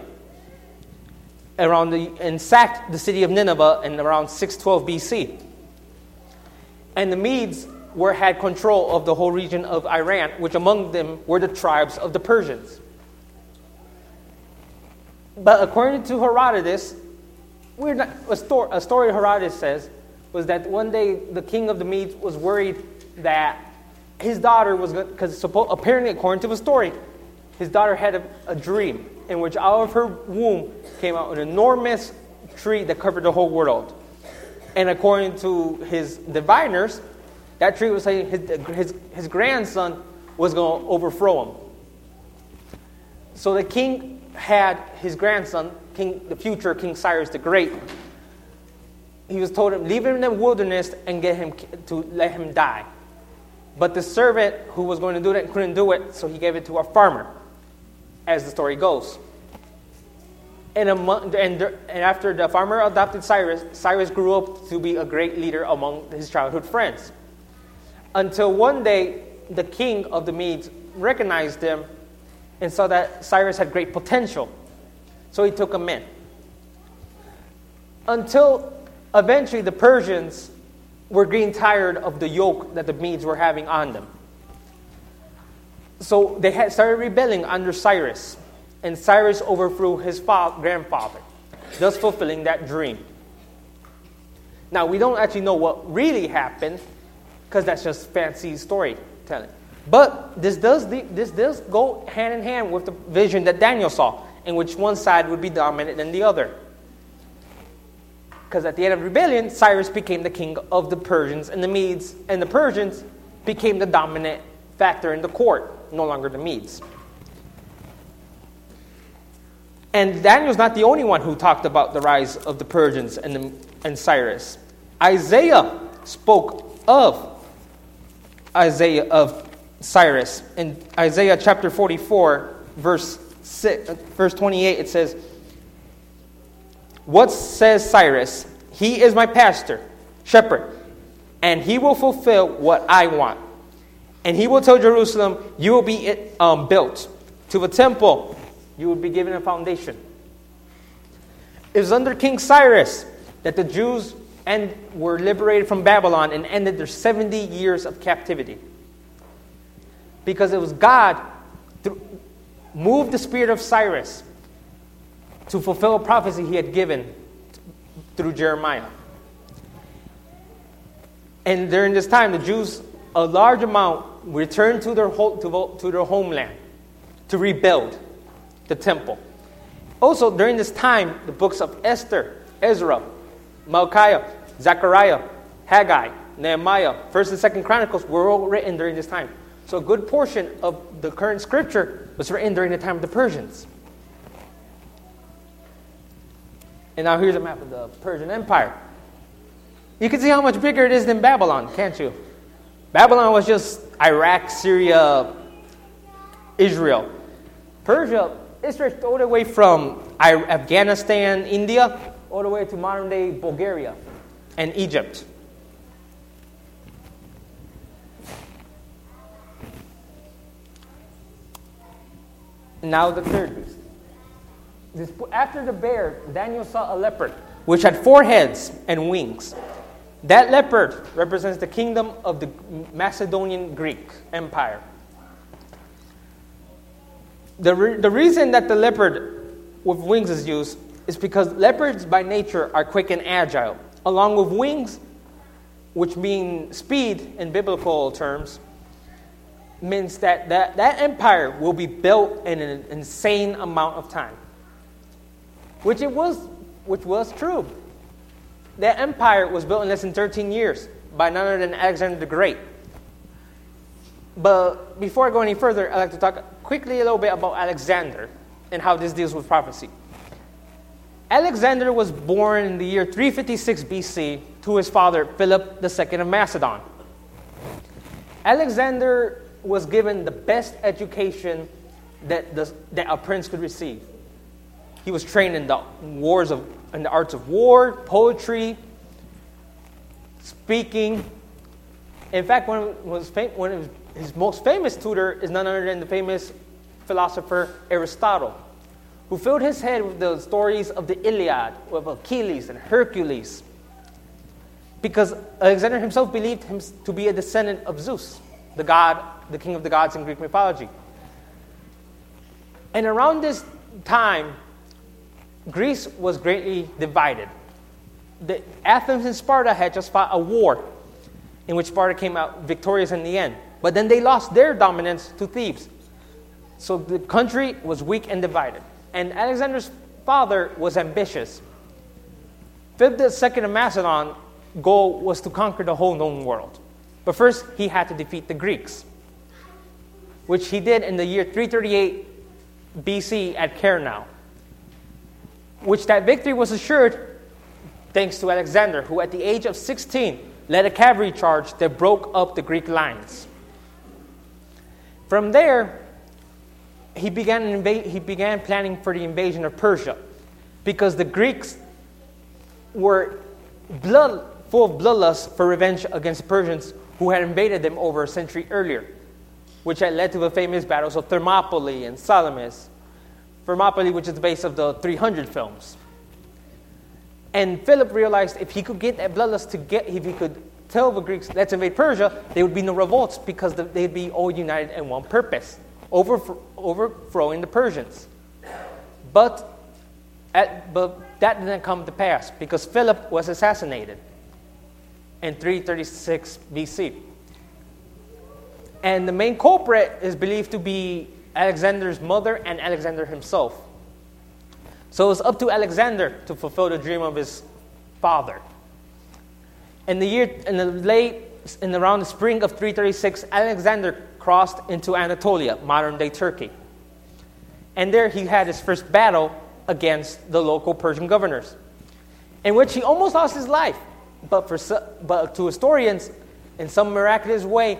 around the, and sacked the city of Nineveh in around 612 BC. And the Medes were, had control of the whole region of Iran, which among them were the tribes of the Persians. But according to Herodotus, we're not, a, story, a story Herodotus says was that one day the king of the Medes was worried that his daughter was going because apparently according to the story, his daughter had a, a dream in which out of her womb came out an enormous tree that covered the whole world. And according to his diviners, that tree was saying his, his, his grandson was going to overthrow him. So the king had his grandson, king, the future King Cyrus the Great. He was told him leave him in the wilderness and get him to let him die. But the servant who was going to do that couldn't do it, so he gave it to a farmer, as the story goes. And, and, and after the farmer adopted Cyrus, Cyrus grew up to be a great leader among his childhood friends. Until one day, the king of the Medes recognized him and saw that Cyrus had great potential. So he took him in. Until eventually the Persians were getting tired of the yoke that the Medes were having on them. So they had started rebelling under Cyrus, and Cyrus overthrew his fa- grandfather, thus fulfilling that dream. Now, we don't actually know what really happened, because that's just fancy storytelling. But this does, this does go hand in hand with the vision that Daniel saw, in which one side would be dominant than the other. Because at the end of the rebellion, Cyrus became the king of the Persians, and the Medes and the Persians became the dominant factor in the court, no longer the Medes. And Daniel's not the only one who talked about the rise of the Persians and, the, and Cyrus. Isaiah spoke of Isaiah of Cyrus in Isaiah chapter 44, verse six, verse 28. It says, "What says Cyrus? He is my pastor, shepherd, and he will fulfill what I want. And he will tell Jerusalem, you will be um, built to the temple. You will be given a foundation." It was under King Cyrus that the Jews and were liberated from Babylon and ended their 70 years of captivity. Because it was God through, moved the spirit of Cyrus to fulfill a prophecy he had given through Jeremiah. And during this time, the Jews, a large amount, returned to their, ho- to, to their homeland to rebuild the temple. Also, during this time, the books of Esther, Ezra, Malachi, Zechariah, Haggai, Nehemiah, 1st and 2nd Chronicles were all written during this time. So a good portion of the current scripture was written during the time of the Persians. And now here's a map of the Persian Empire. You can see how much bigger it is than Babylon, can't you? Babylon was just Iraq, Syria, Israel. Persia it stretched all the way from Afghanistan, India, all the way to modern day Bulgaria and Egypt. Now the third beast. After the bear, Daniel saw a leopard, which had four heads and wings. That leopard represents the kingdom of the Macedonian Greek Empire. The, re- the reason that the leopard with wings is used is because leopards by nature are quick and agile, along with wings, which mean speed in biblical terms, means that that, that empire will be built in an insane amount of time. Which it was, which was true. That empire was built in less than 13 years by none other than Alexander the Great. But before I go any further, I'd like to talk quickly a little bit about Alexander and how this deals with prophecy. Alexander was born in the year 356 BC to his father Philip II of Macedon. Alexander was given the best education that, the, that a prince could receive. He was trained in the wars of in the arts of war, poetry, speaking. In fact, one of, one of his most famous tutor is none other than the famous philosopher Aristotle, who filled his head with the stories of the Iliad, of Achilles and Hercules, because Alexander himself believed him to be a descendant of Zeus, the god, the king of the gods in Greek mythology. And around this time, Greece was greatly divided. The, Athens and Sparta had just fought a war in which Sparta came out victorious in the end. But then they lost their dominance to Thebes. So the country was weak and divided. And Alexander's father was ambitious. Philip II of Macedon goal was to conquer the whole known world. But first, he had to defeat the Greeks, which he did in the year 338 BC at Chaeronea, which that victory was assured thanks to Alexander, who at the age of 16 led a cavalry charge that broke up the Greek lines. From there, he began, inva- he began planning for the invasion of Persia because the Greeks were blood, full of bloodlust for revenge against the Persians who had invaded them over a century earlier, which had led to the famous battles of Thermopylae and Salamis. Thermopylae, which is the base of the 300 films. And Philip realized if he could get that bloodlust to get, if he could tell the Greeks, let's invade Persia, there would be no revolts because they'd be all united in one purpose overthro- overthrowing the Persians. But, at, but that didn't come to pass because Philip was assassinated in 336 BC. And the main culprit is believed to be Alexander's mother and Alexander himself. So it was up to Alexander to fulfill the dream of his father. In the year, in the late, in around the spring of 336, Alexander crossed into Anatolia, modern day Turkey. And there he had his first battle against the local Persian governors, in which he almost lost his life. But, for, but to historians, in some miraculous way,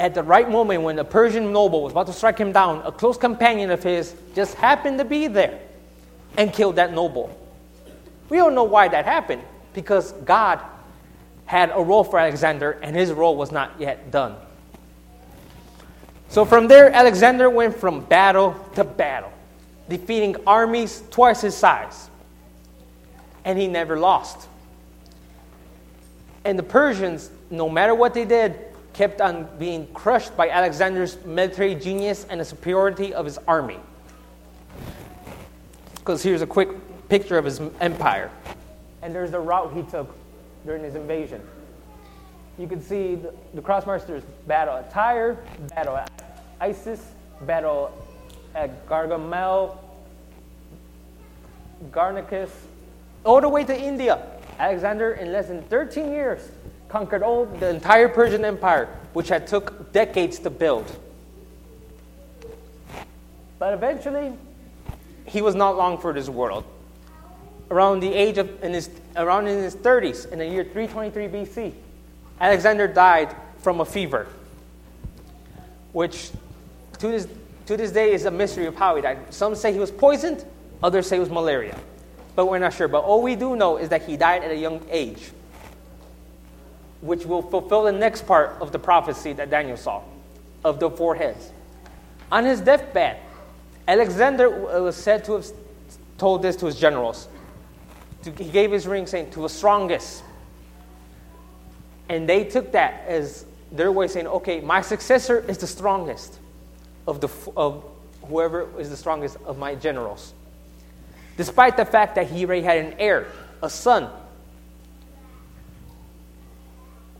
at the right moment when the Persian noble was about to strike him down, a close companion of his just happened to be there and killed that noble. We don't know why that happened because God had a role for Alexander and his role was not yet done. So from there, Alexander went from battle to battle, defeating armies twice his size. And he never lost. And the Persians, no matter what they did, kept on being crushed by Alexander's military genius and the superiority of his army. Because here's a quick picture of his empire. And there's the route he took during his invasion. You can see the, the crossmarchers battle at Tyre, battle at Issus, battle at Gaugamela, Granicus, all the way to India. Alexander, in less than 13 years, conquered all the entire Persian Empire, which had took decades to build. But eventually, he was not long for this world. Around the age of in his around in his 30s, in the year 323 BC, Alexander died from a fever, which to this, to this day is a mystery of how he died. Some say he was poisoned, others say it was malaria, but we're not sure. But all we do know is that he died at a young age, which will fulfill the next part of the prophecy that Daniel saw of the four heads. On his deathbed, Alexander uh, was said to have told this to his generals. He gave his ring saying, to the strongest. And they took that as their way saying, okay, my successor is the strongest of, the, of whoever is the strongest of my generals. Despite the fact that he already had an heir, a son,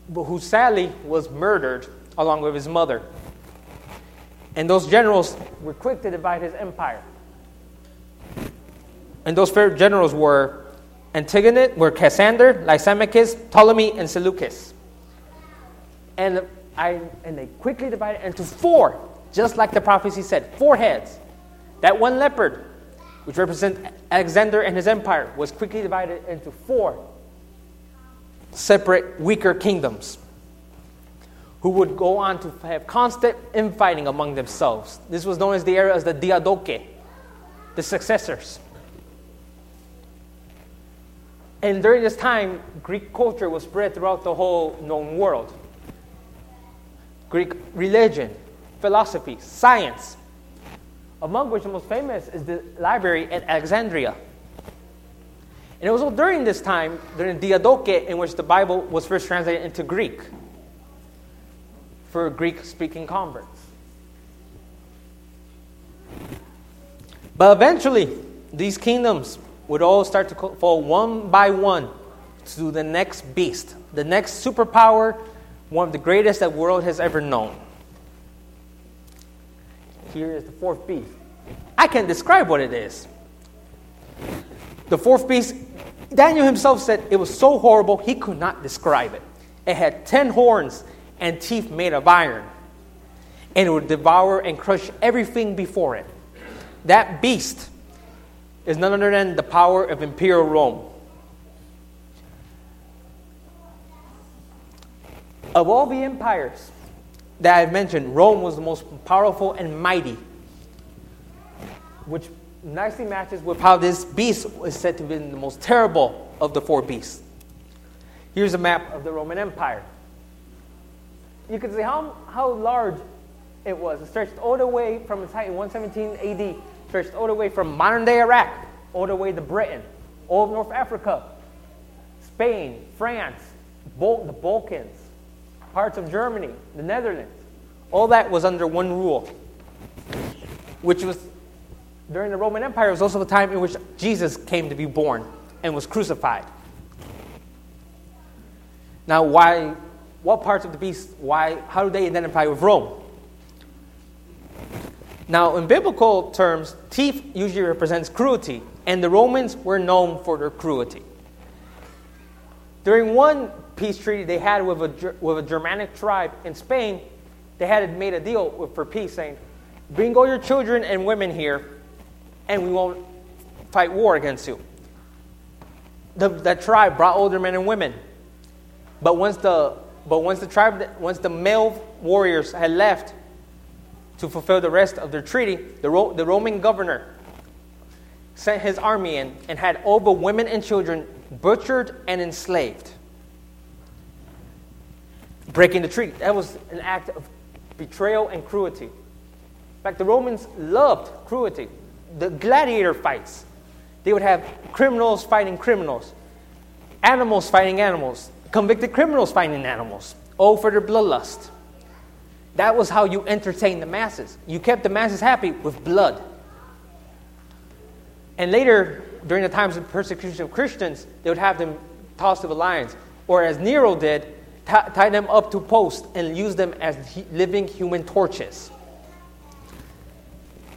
but who sadly was murdered along with his mother. And those generals were quick to divide his empire. And those fair generals were Antigonus, were Cassander, Lysimachus, Ptolemy, and Seleucus. And, I, and they quickly divided into four, just like the prophecy said, four heads. That one leopard, which represents Alexander and his empire, was quickly divided into four separate, weaker kingdoms who would go on to have constant infighting among themselves. This was known as the era as the Diadochi, the successors. And during this time, Greek culture was spread throughout the whole known world. Greek religion, philosophy, science, among which the most famous is the library at Alexandria. And it was all during this time, during Diadochi, in which the Bible was first translated into Greek for Greek speaking converts. But eventually, these kingdoms would all start to fall one by one to the next beast, the next superpower, one of the greatest that the world has ever known. Here is the fourth beast. I can't describe what it is. The fourth beast, Daniel himself said it was so horrible he could not describe it. It had ten horns and teeth made of iron, and it would devour and crush everything before it. That beast is none other than the power of imperial Rome. Of all the empires that I've mentioned, Rome was the most powerful and mighty, which nicely matches with how this beast is said to been the most terrible of the four beasts. Here's a map of the Roman Empire. You can see how, how large it was. It stretched all the way from its height in 117 AD, stretched all the way from modern day Iraq, all the way to Britain, all of North Africa, Spain, France, the Balkans, parts of Germany, the Netherlands. All that was under one rule, which was during the Roman Empire, was also the time in which Jesus came to be born and was crucified. Now, why, what parts of the beast, why, how do they identify with Rome? Now, in biblical terms, teeth usually represents cruelty, and the Romans were known for their cruelty. During one peace treaty they had with a, with a Germanic tribe in Spain, they had made a deal with, for peace, saying, "Bring all your children and women here, and we won't fight war against you." The, that tribe brought older men and women, but once the but once the tribe once the male warriors had left to fulfill the rest of their treaty, the, Ro- the Roman governor sent his army in and had all the women and children butchered and enslaved. Breaking the treaty. That was an act of betrayal and cruelty. In fact, the Romans loved cruelty. The gladiator fights. They would have criminals fighting criminals, animals fighting animals, convicted criminals fighting animals, all for their bloodlust. That was how you entertained the masses. You kept the masses happy with blood. And later, during the times of persecution of Christians, they would have them tossed to the lions. Or as Nero did, ti- tie them up to posts and use them as living human torches.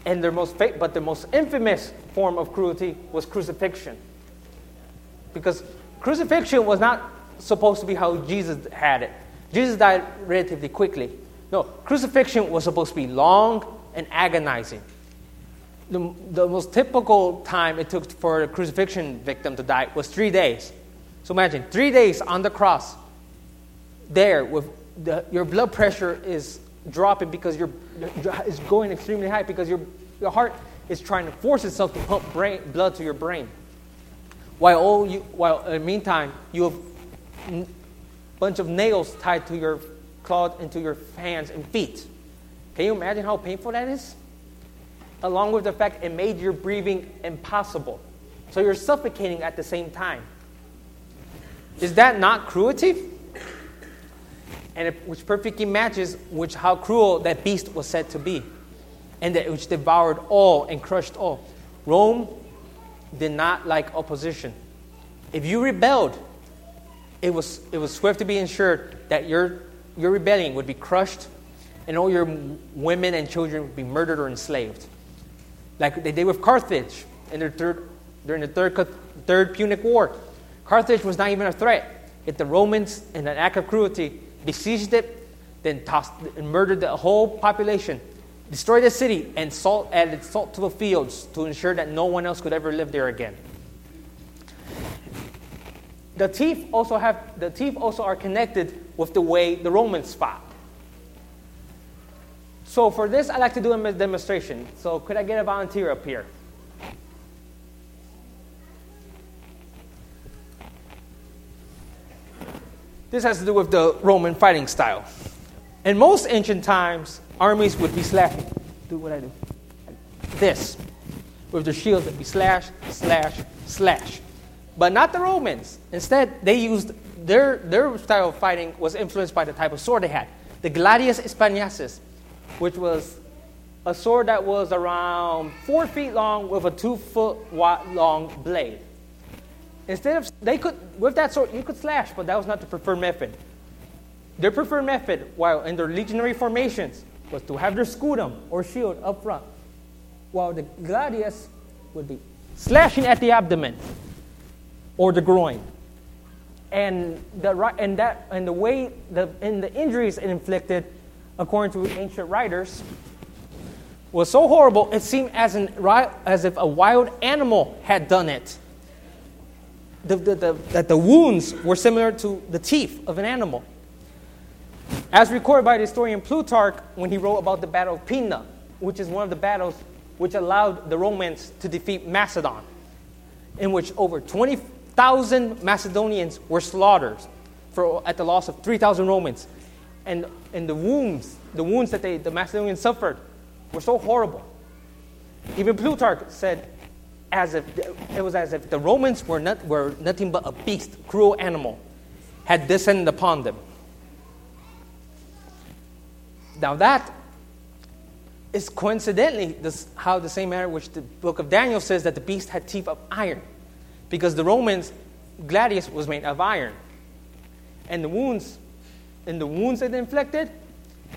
And their most fa- but the most infamous form of cruelty was crucifixion. Because crucifixion was not supposed to be how Jesus had it. Jesus died relatively quickly. No, crucifixion was supposed to be long and agonizing. The, the most typical time it took for a crucifixion victim to die was three days. So imagine three days on the cross, there with the, your blood pressure is dropping because your is going extremely high because your, your heart is trying to force itself to pump brain, blood to your brain. While all you, while in the meantime you have a bunch of nails tied to your clawed into your hands and feet. Can you imagine how painful that is? Along with the fact it made your breathing impossible. So you're suffocating at the same time. Is that not cruelty? And it, which perfectly matches which how cruel that beast was said to be, and that which devoured all and crushed all. Rome did not like opposition. If you rebelled, it was it was swift to be ensured that your your rebellion would be crushed, and all your women and children would be murdered or enslaved, like they did with Carthage in their third during the third third Punic War. Carthage was not even a threat. Yet the Romans, in an act of cruelty, besieged it, then tossed and murdered the whole population, destroyed the city, and salt, added salt to the fields to ensure that no one else could ever live there again. The teeth also have the teeth also are connected with the way the Romans fought. So for this, I'd like to do a demonstration. So could I get a volunteer up here? This has to do with the Roman fighting style. In most ancient times, armies would be slashing. Do what I do. This. With their shields, they'd be slash, slash, slash. But not the Romans. Instead, they used their, their style of fighting was influenced by the type of sword they had. The gladius hispaniensis, which was a sword that was around four feet long with a two foot long blade. Instead of they could with that sword you could slash, but that was not the preferred method. Their preferred method, while in their legionary formations, was to have their scutum or shield up front, while the gladius would be slashing at the abdomen or the groin. And the and that and the way the and the injuries it inflicted, according to ancient writers, was so horrible it seemed as an as if a wild animal had done it the, the, the, that the wounds were similar to the teeth of an animal. As recorded by the historian Plutarch when he wrote about the Battle of Pydna, which is one of the battles which allowed the Romans to defeat Macedon, in which over 20,000 Macedonians were slaughtered for, at the loss of 3,000 Romans. And, and the wounds, the wounds that they, the Macedonians suffered were so horrible. Even Plutarch said as if it was as if the Romans were, not, were nothing but a beast, cruel animal, had descended upon them. Now that is coincidentally this, how the same manner which the book of Daniel says that the beast had teeth of iron, because the Romans gladius was made of iron, and the wounds, and the wounds it inflicted,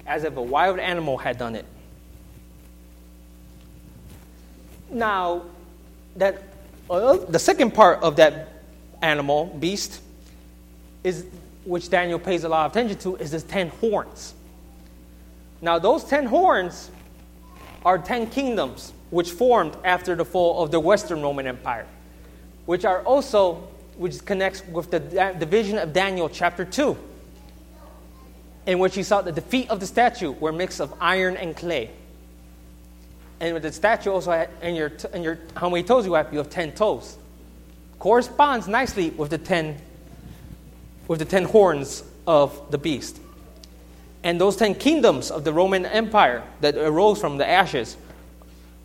as if a wild animal had done it. Now, that uh, the second part of that animal beast is which Daniel pays a lot of attention to is the ten horns. Now those ten horns are ten kingdoms which formed after the fall of the Western Roman Empire, which are also which connects with the division of Daniel chapter two, in which he saw the feet of the statue were mixed of iron and clay. And with the statue also had, and your, and your, how many toes you have, you have 10 toes. Corresponds nicely with the 10, with the 10 horns of the beast. And those 10 kingdoms of the Roman Empire that arose from the ashes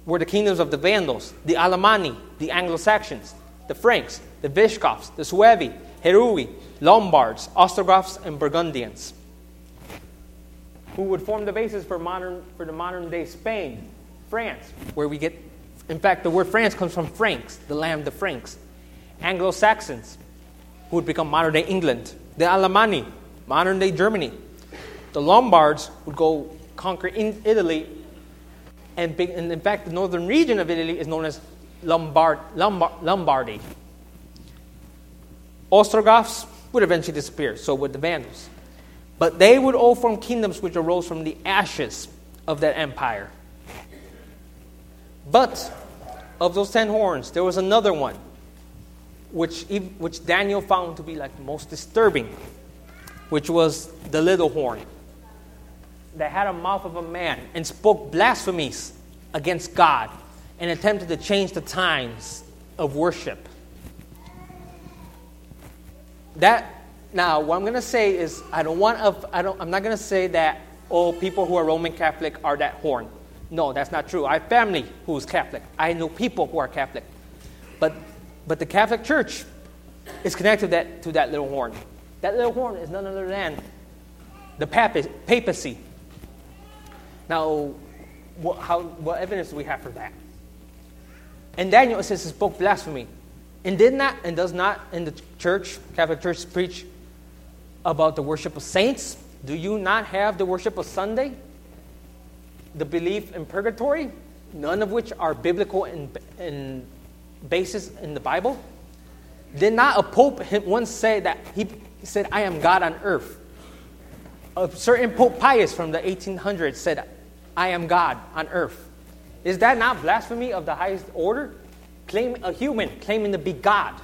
were the kingdoms of the Vandals, the Alemanni, the Anglo-Saxons, the Franks, the Visigoths, the Suevi, Heruli, Lombards, Ostrogoths, and Burgundians, who would form the basis for, modern, for the modern day Spain, France, where we get, in fact, the word France comes from Franks, the land of the Franks. Anglo Saxons, who would become modern day England. The Alemanni, modern day Germany. The Lombards would go conquer in Italy, and, in fact, the northern region of Italy is known as Lombard, Lombard, Lombardy. Ostrogoths would eventually disappear, so would the Vandals. But they would all form kingdoms which arose from the ashes of that empire. But of those ten horns, there was another one, which, which Daniel found to be like the most disturbing. which was the little horn, that had a mouth of a man and spoke blasphemies against God and attempted to change the times of worship. That now, what I'm going to say is, I don't want. I don't. I'm not going to say that all people who are Roman Catholic are that horn. No, that's not true. I have family who's Catholic. I know people who are Catholic, but but the Catholic Church is connected to that to that little horn. That little horn is none other than the papacy. Now, what, how, what evidence do we have for that? And Daniel says he spoke blasphemy, and did not and does not in the church Catholic Church preach about the worship of saints? Do you not have the worship of Sunday? The belief in purgatory, none of which are biblical in, in basis in the Bible? Did not a pope once say that he said, I am God on earth? A certain Pope Pius from the 1800s said, I am God on earth. Is that not blasphemy of the highest order? Claim a human, claiming to be God.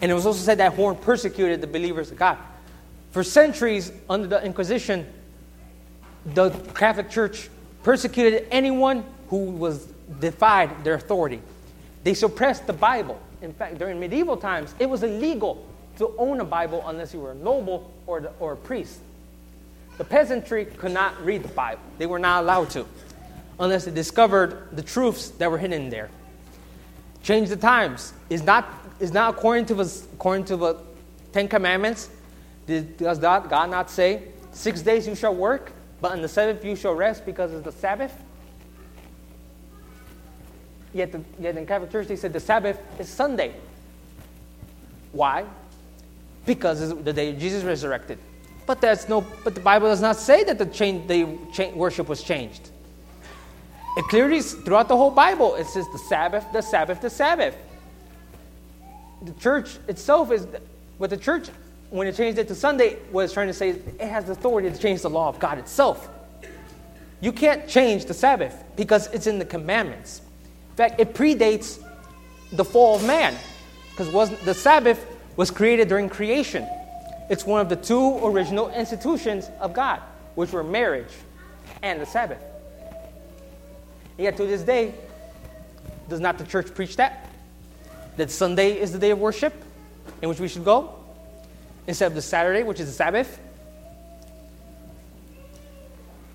And it was also said that horn persecuted the believers of God. For centuries, under the Inquisition, the Catholic Church persecuted anyone who was defied their authority. They suppressed the Bible. In fact, during medieval times, it was illegal to own a Bible unless you were a noble or, the, or a priest. The peasantry could not read the Bible. They were not allowed to unless they discovered the truths that were hidden there. Change the times is not, is not according to the, according to the Ten Commandments. Does God not say, Six days you shall work, but on the seventh you shall rest because it's the Sabbath? Yet, the, yet in Catholic Church they said the Sabbath is Sunday. Why? Because it's the day Jesus resurrected. But that's no. But the Bible does not say that the change, the cha- worship was changed. It clearly throughout the whole Bible it says the Sabbath, the Sabbath, the Sabbath. The church itself is what the church when it changed it to Sunday was trying to say it has the authority to change the law of God itself. You can't change the Sabbath because it's in the commandments. In fact, it predates the fall of man because the Sabbath was created during creation. It's one of the two original institutions of God, which were marriage and the Sabbath. And yet to this day, does not the church preach that? That Sunday is the day of worship in which we should go? Instead of the Saturday, which is the Sabbath?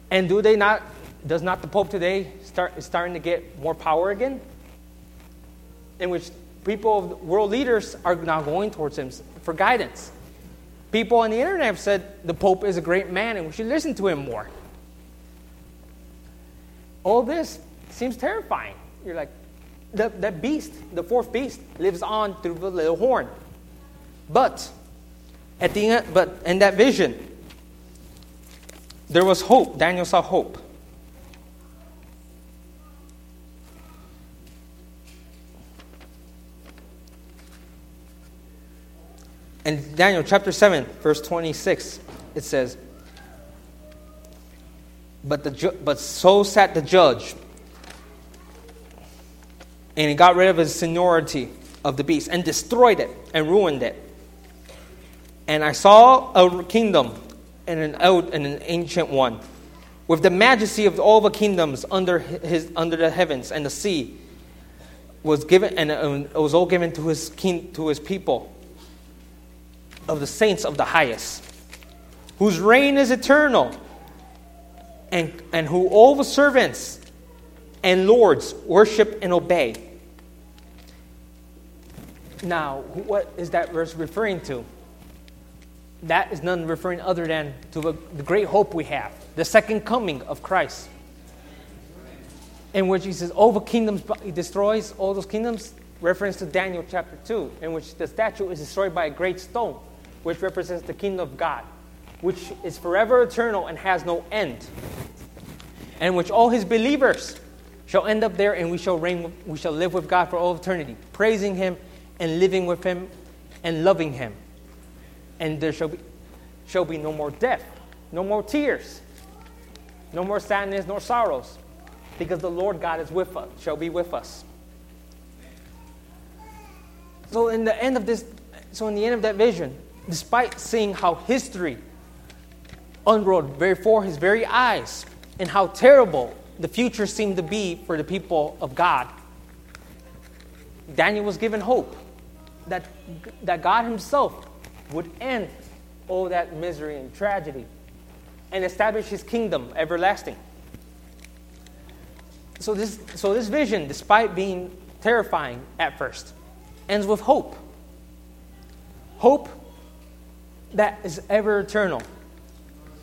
And do they not, does not the Pope today start is starting to get more power again? In which people, world leaders are now going towards him for guidance. People on the internet have said the Pope is a great man and we should listen to him more. All this seems terrifying. You're like, the, that beast, the fourth beast, lives on through the little horn. But at the end, but in that vision, there was hope. Daniel saw hope. In Daniel chapter 7, verse 26, it says, But, the ju- but so sat the judge, and he got rid of his seniority of the beast, and destroyed it, and ruined it. And I saw a kingdom, and an old and an ancient one, with the majesty of all the kingdoms under, his, under the heavens and the sea, was given, uh, and it was all given to his, king, to his people of the saints of the highest, whose reign is eternal, and, and who all the servants and lords worship and obey. Now, what is that verse referring to? That is none referring other than to the, great hope we have, the second coming of Christ. In which he says, All the kingdoms, he destroys all those kingdoms, reference to Daniel chapter 2, in which the statue is destroyed by a great stone which represents the kingdom of God, which is forever eternal and has no end, and which all his believers shall end up there, and we shall reign, we shall live with God for all eternity, praising him and living with him and loving him. And there shall be, shall be no more death, no more tears, no more sadness, nor sorrows, because the Lord God is with us, shall be with us. So in the end of this, so in the end of that vision, despite seeing how history unrolled before his very eyes and how terrible the future seemed to be for the people of God, Daniel was given hope that, that God himself would end all that misery and tragedy and establish his kingdom everlasting. So this, so this vision, despite being terrifying at first, ends with hope. Hope that is ever eternal.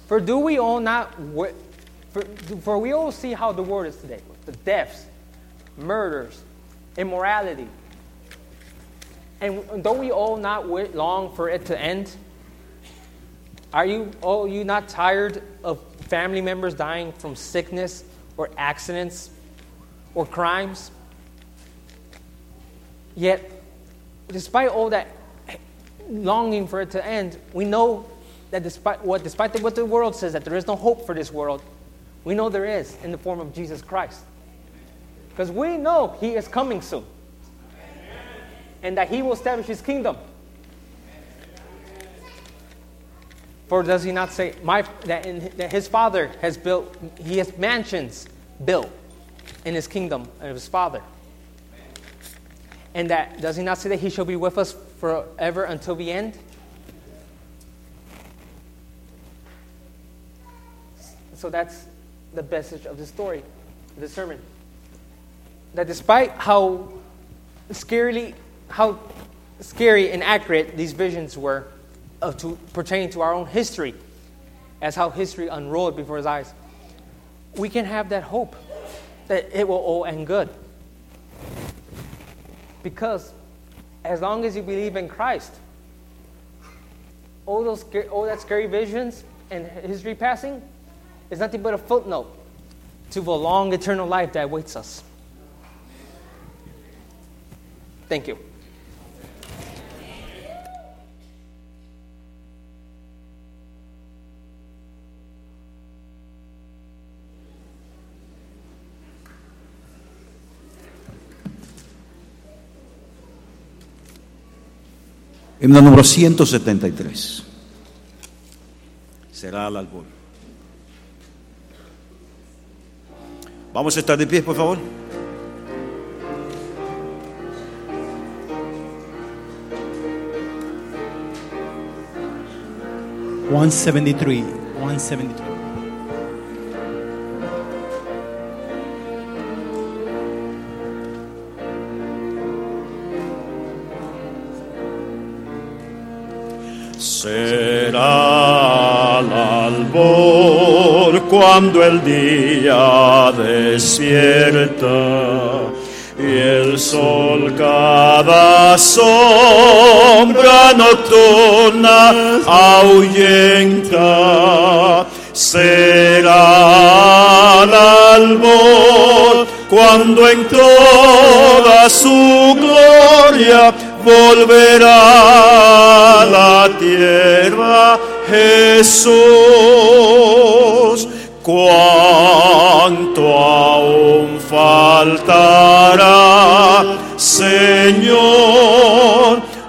For do we all not, for, for we all see how the world is today the deaths, murders, immorality. And don't we all not wait long for it to end? Are you all you not tired of family members dying from sickness or accidents or crimes? Yet, despite all that longing for it to end, we know that despite what, despite what the world says, that there is no hope for this world, we know there is in the form of Jesus Christ. Because we know He is coming soon. And that He will establish His kingdom. For does He not say, my, that, in, that His Father has built, He has mansions built in His kingdom of His Father? And that, does He not say that He shall be with us forever until the end? So that's the message of the story, the sermon. That despite how scarily, how scary and accurate these visions were of to, pertaining to our own history, as how history unrolled before his eyes, we can have that hope that it will all end good. Because as long as you believe in Christ, all those all that scary visions and history passing is nothing but a footnote to the long eternal life that awaits us. Thank you. Himno número 173. Será al albur. Vamos a estar de pie, por favor. One seventy three. One seventy three. Será al albor cuando el día despierta y el sol cada sombra nocturna ahuyenta. Será al albor cuando en toda su gloria volverá a la tierra Jesús. Cuánto aún faltará, Señor,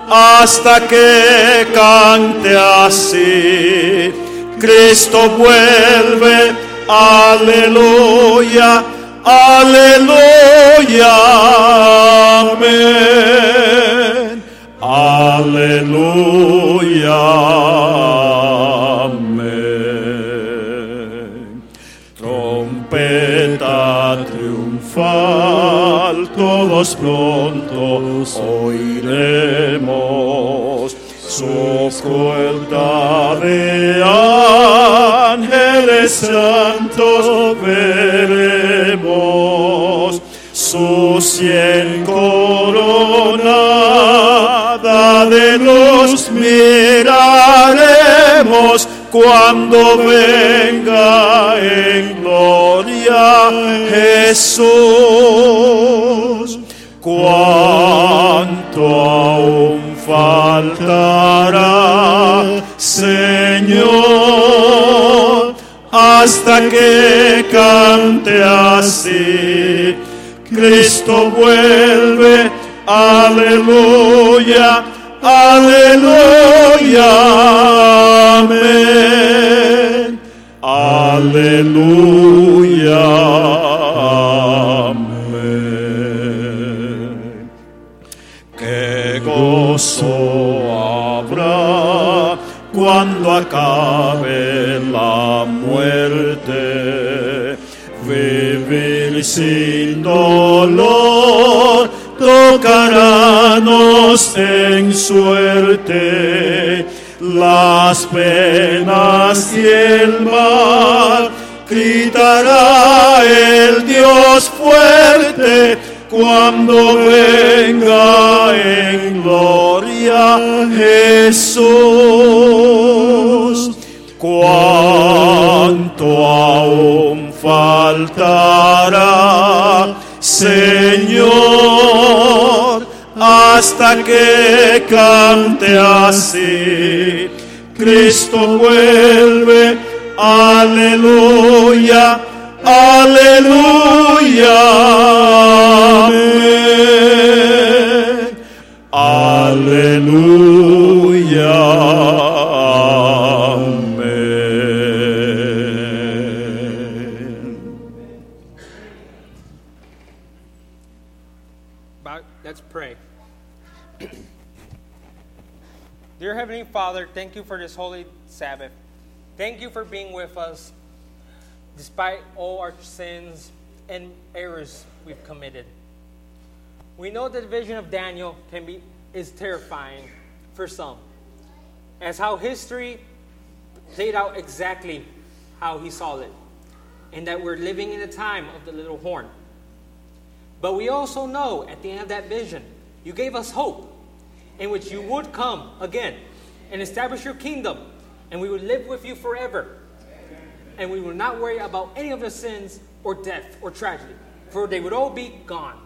hasta que cante así. Cristo vuelve, aleluya, aleluya. Aleluya, amén. Trompeta triunfal, todos pronto oiremos. Su cuenta de ángeles santos veremos. Su cien coronada de miraremos cuando venga en gloria Jesús. Cuánto aún faltará, Señor, hasta que cante así. Cristo vuelve, aleluya, aleluya, amén, aleluya, suerte. Las penas y el mal, gritará el Dios fuerte cuando venga en gloria Jesús. Cuánto aún faltará, que cante así. Cristo vuelve, aleluya, aleluya, amén. Thank you for this holy Sabbath. Thank you for being with us despite all our sins and errors we've committed. We know that the vision of Daniel can be is terrifying for some, as how history played out exactly how he saw it, and that we're living in the time of the little horn. But we also know at the end of that vision, you gave us hope in which you would come again and establish your kingdom, and we will live with you forever. And we will not worry about any of the sins or death or tragedy, for they would all be gone.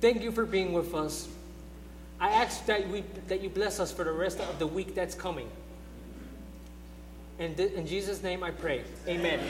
Thank you for being with us. I ask that, we, that you bless us for the rest of the week that's coming. In, th- in Jesus' name I pray. Amen.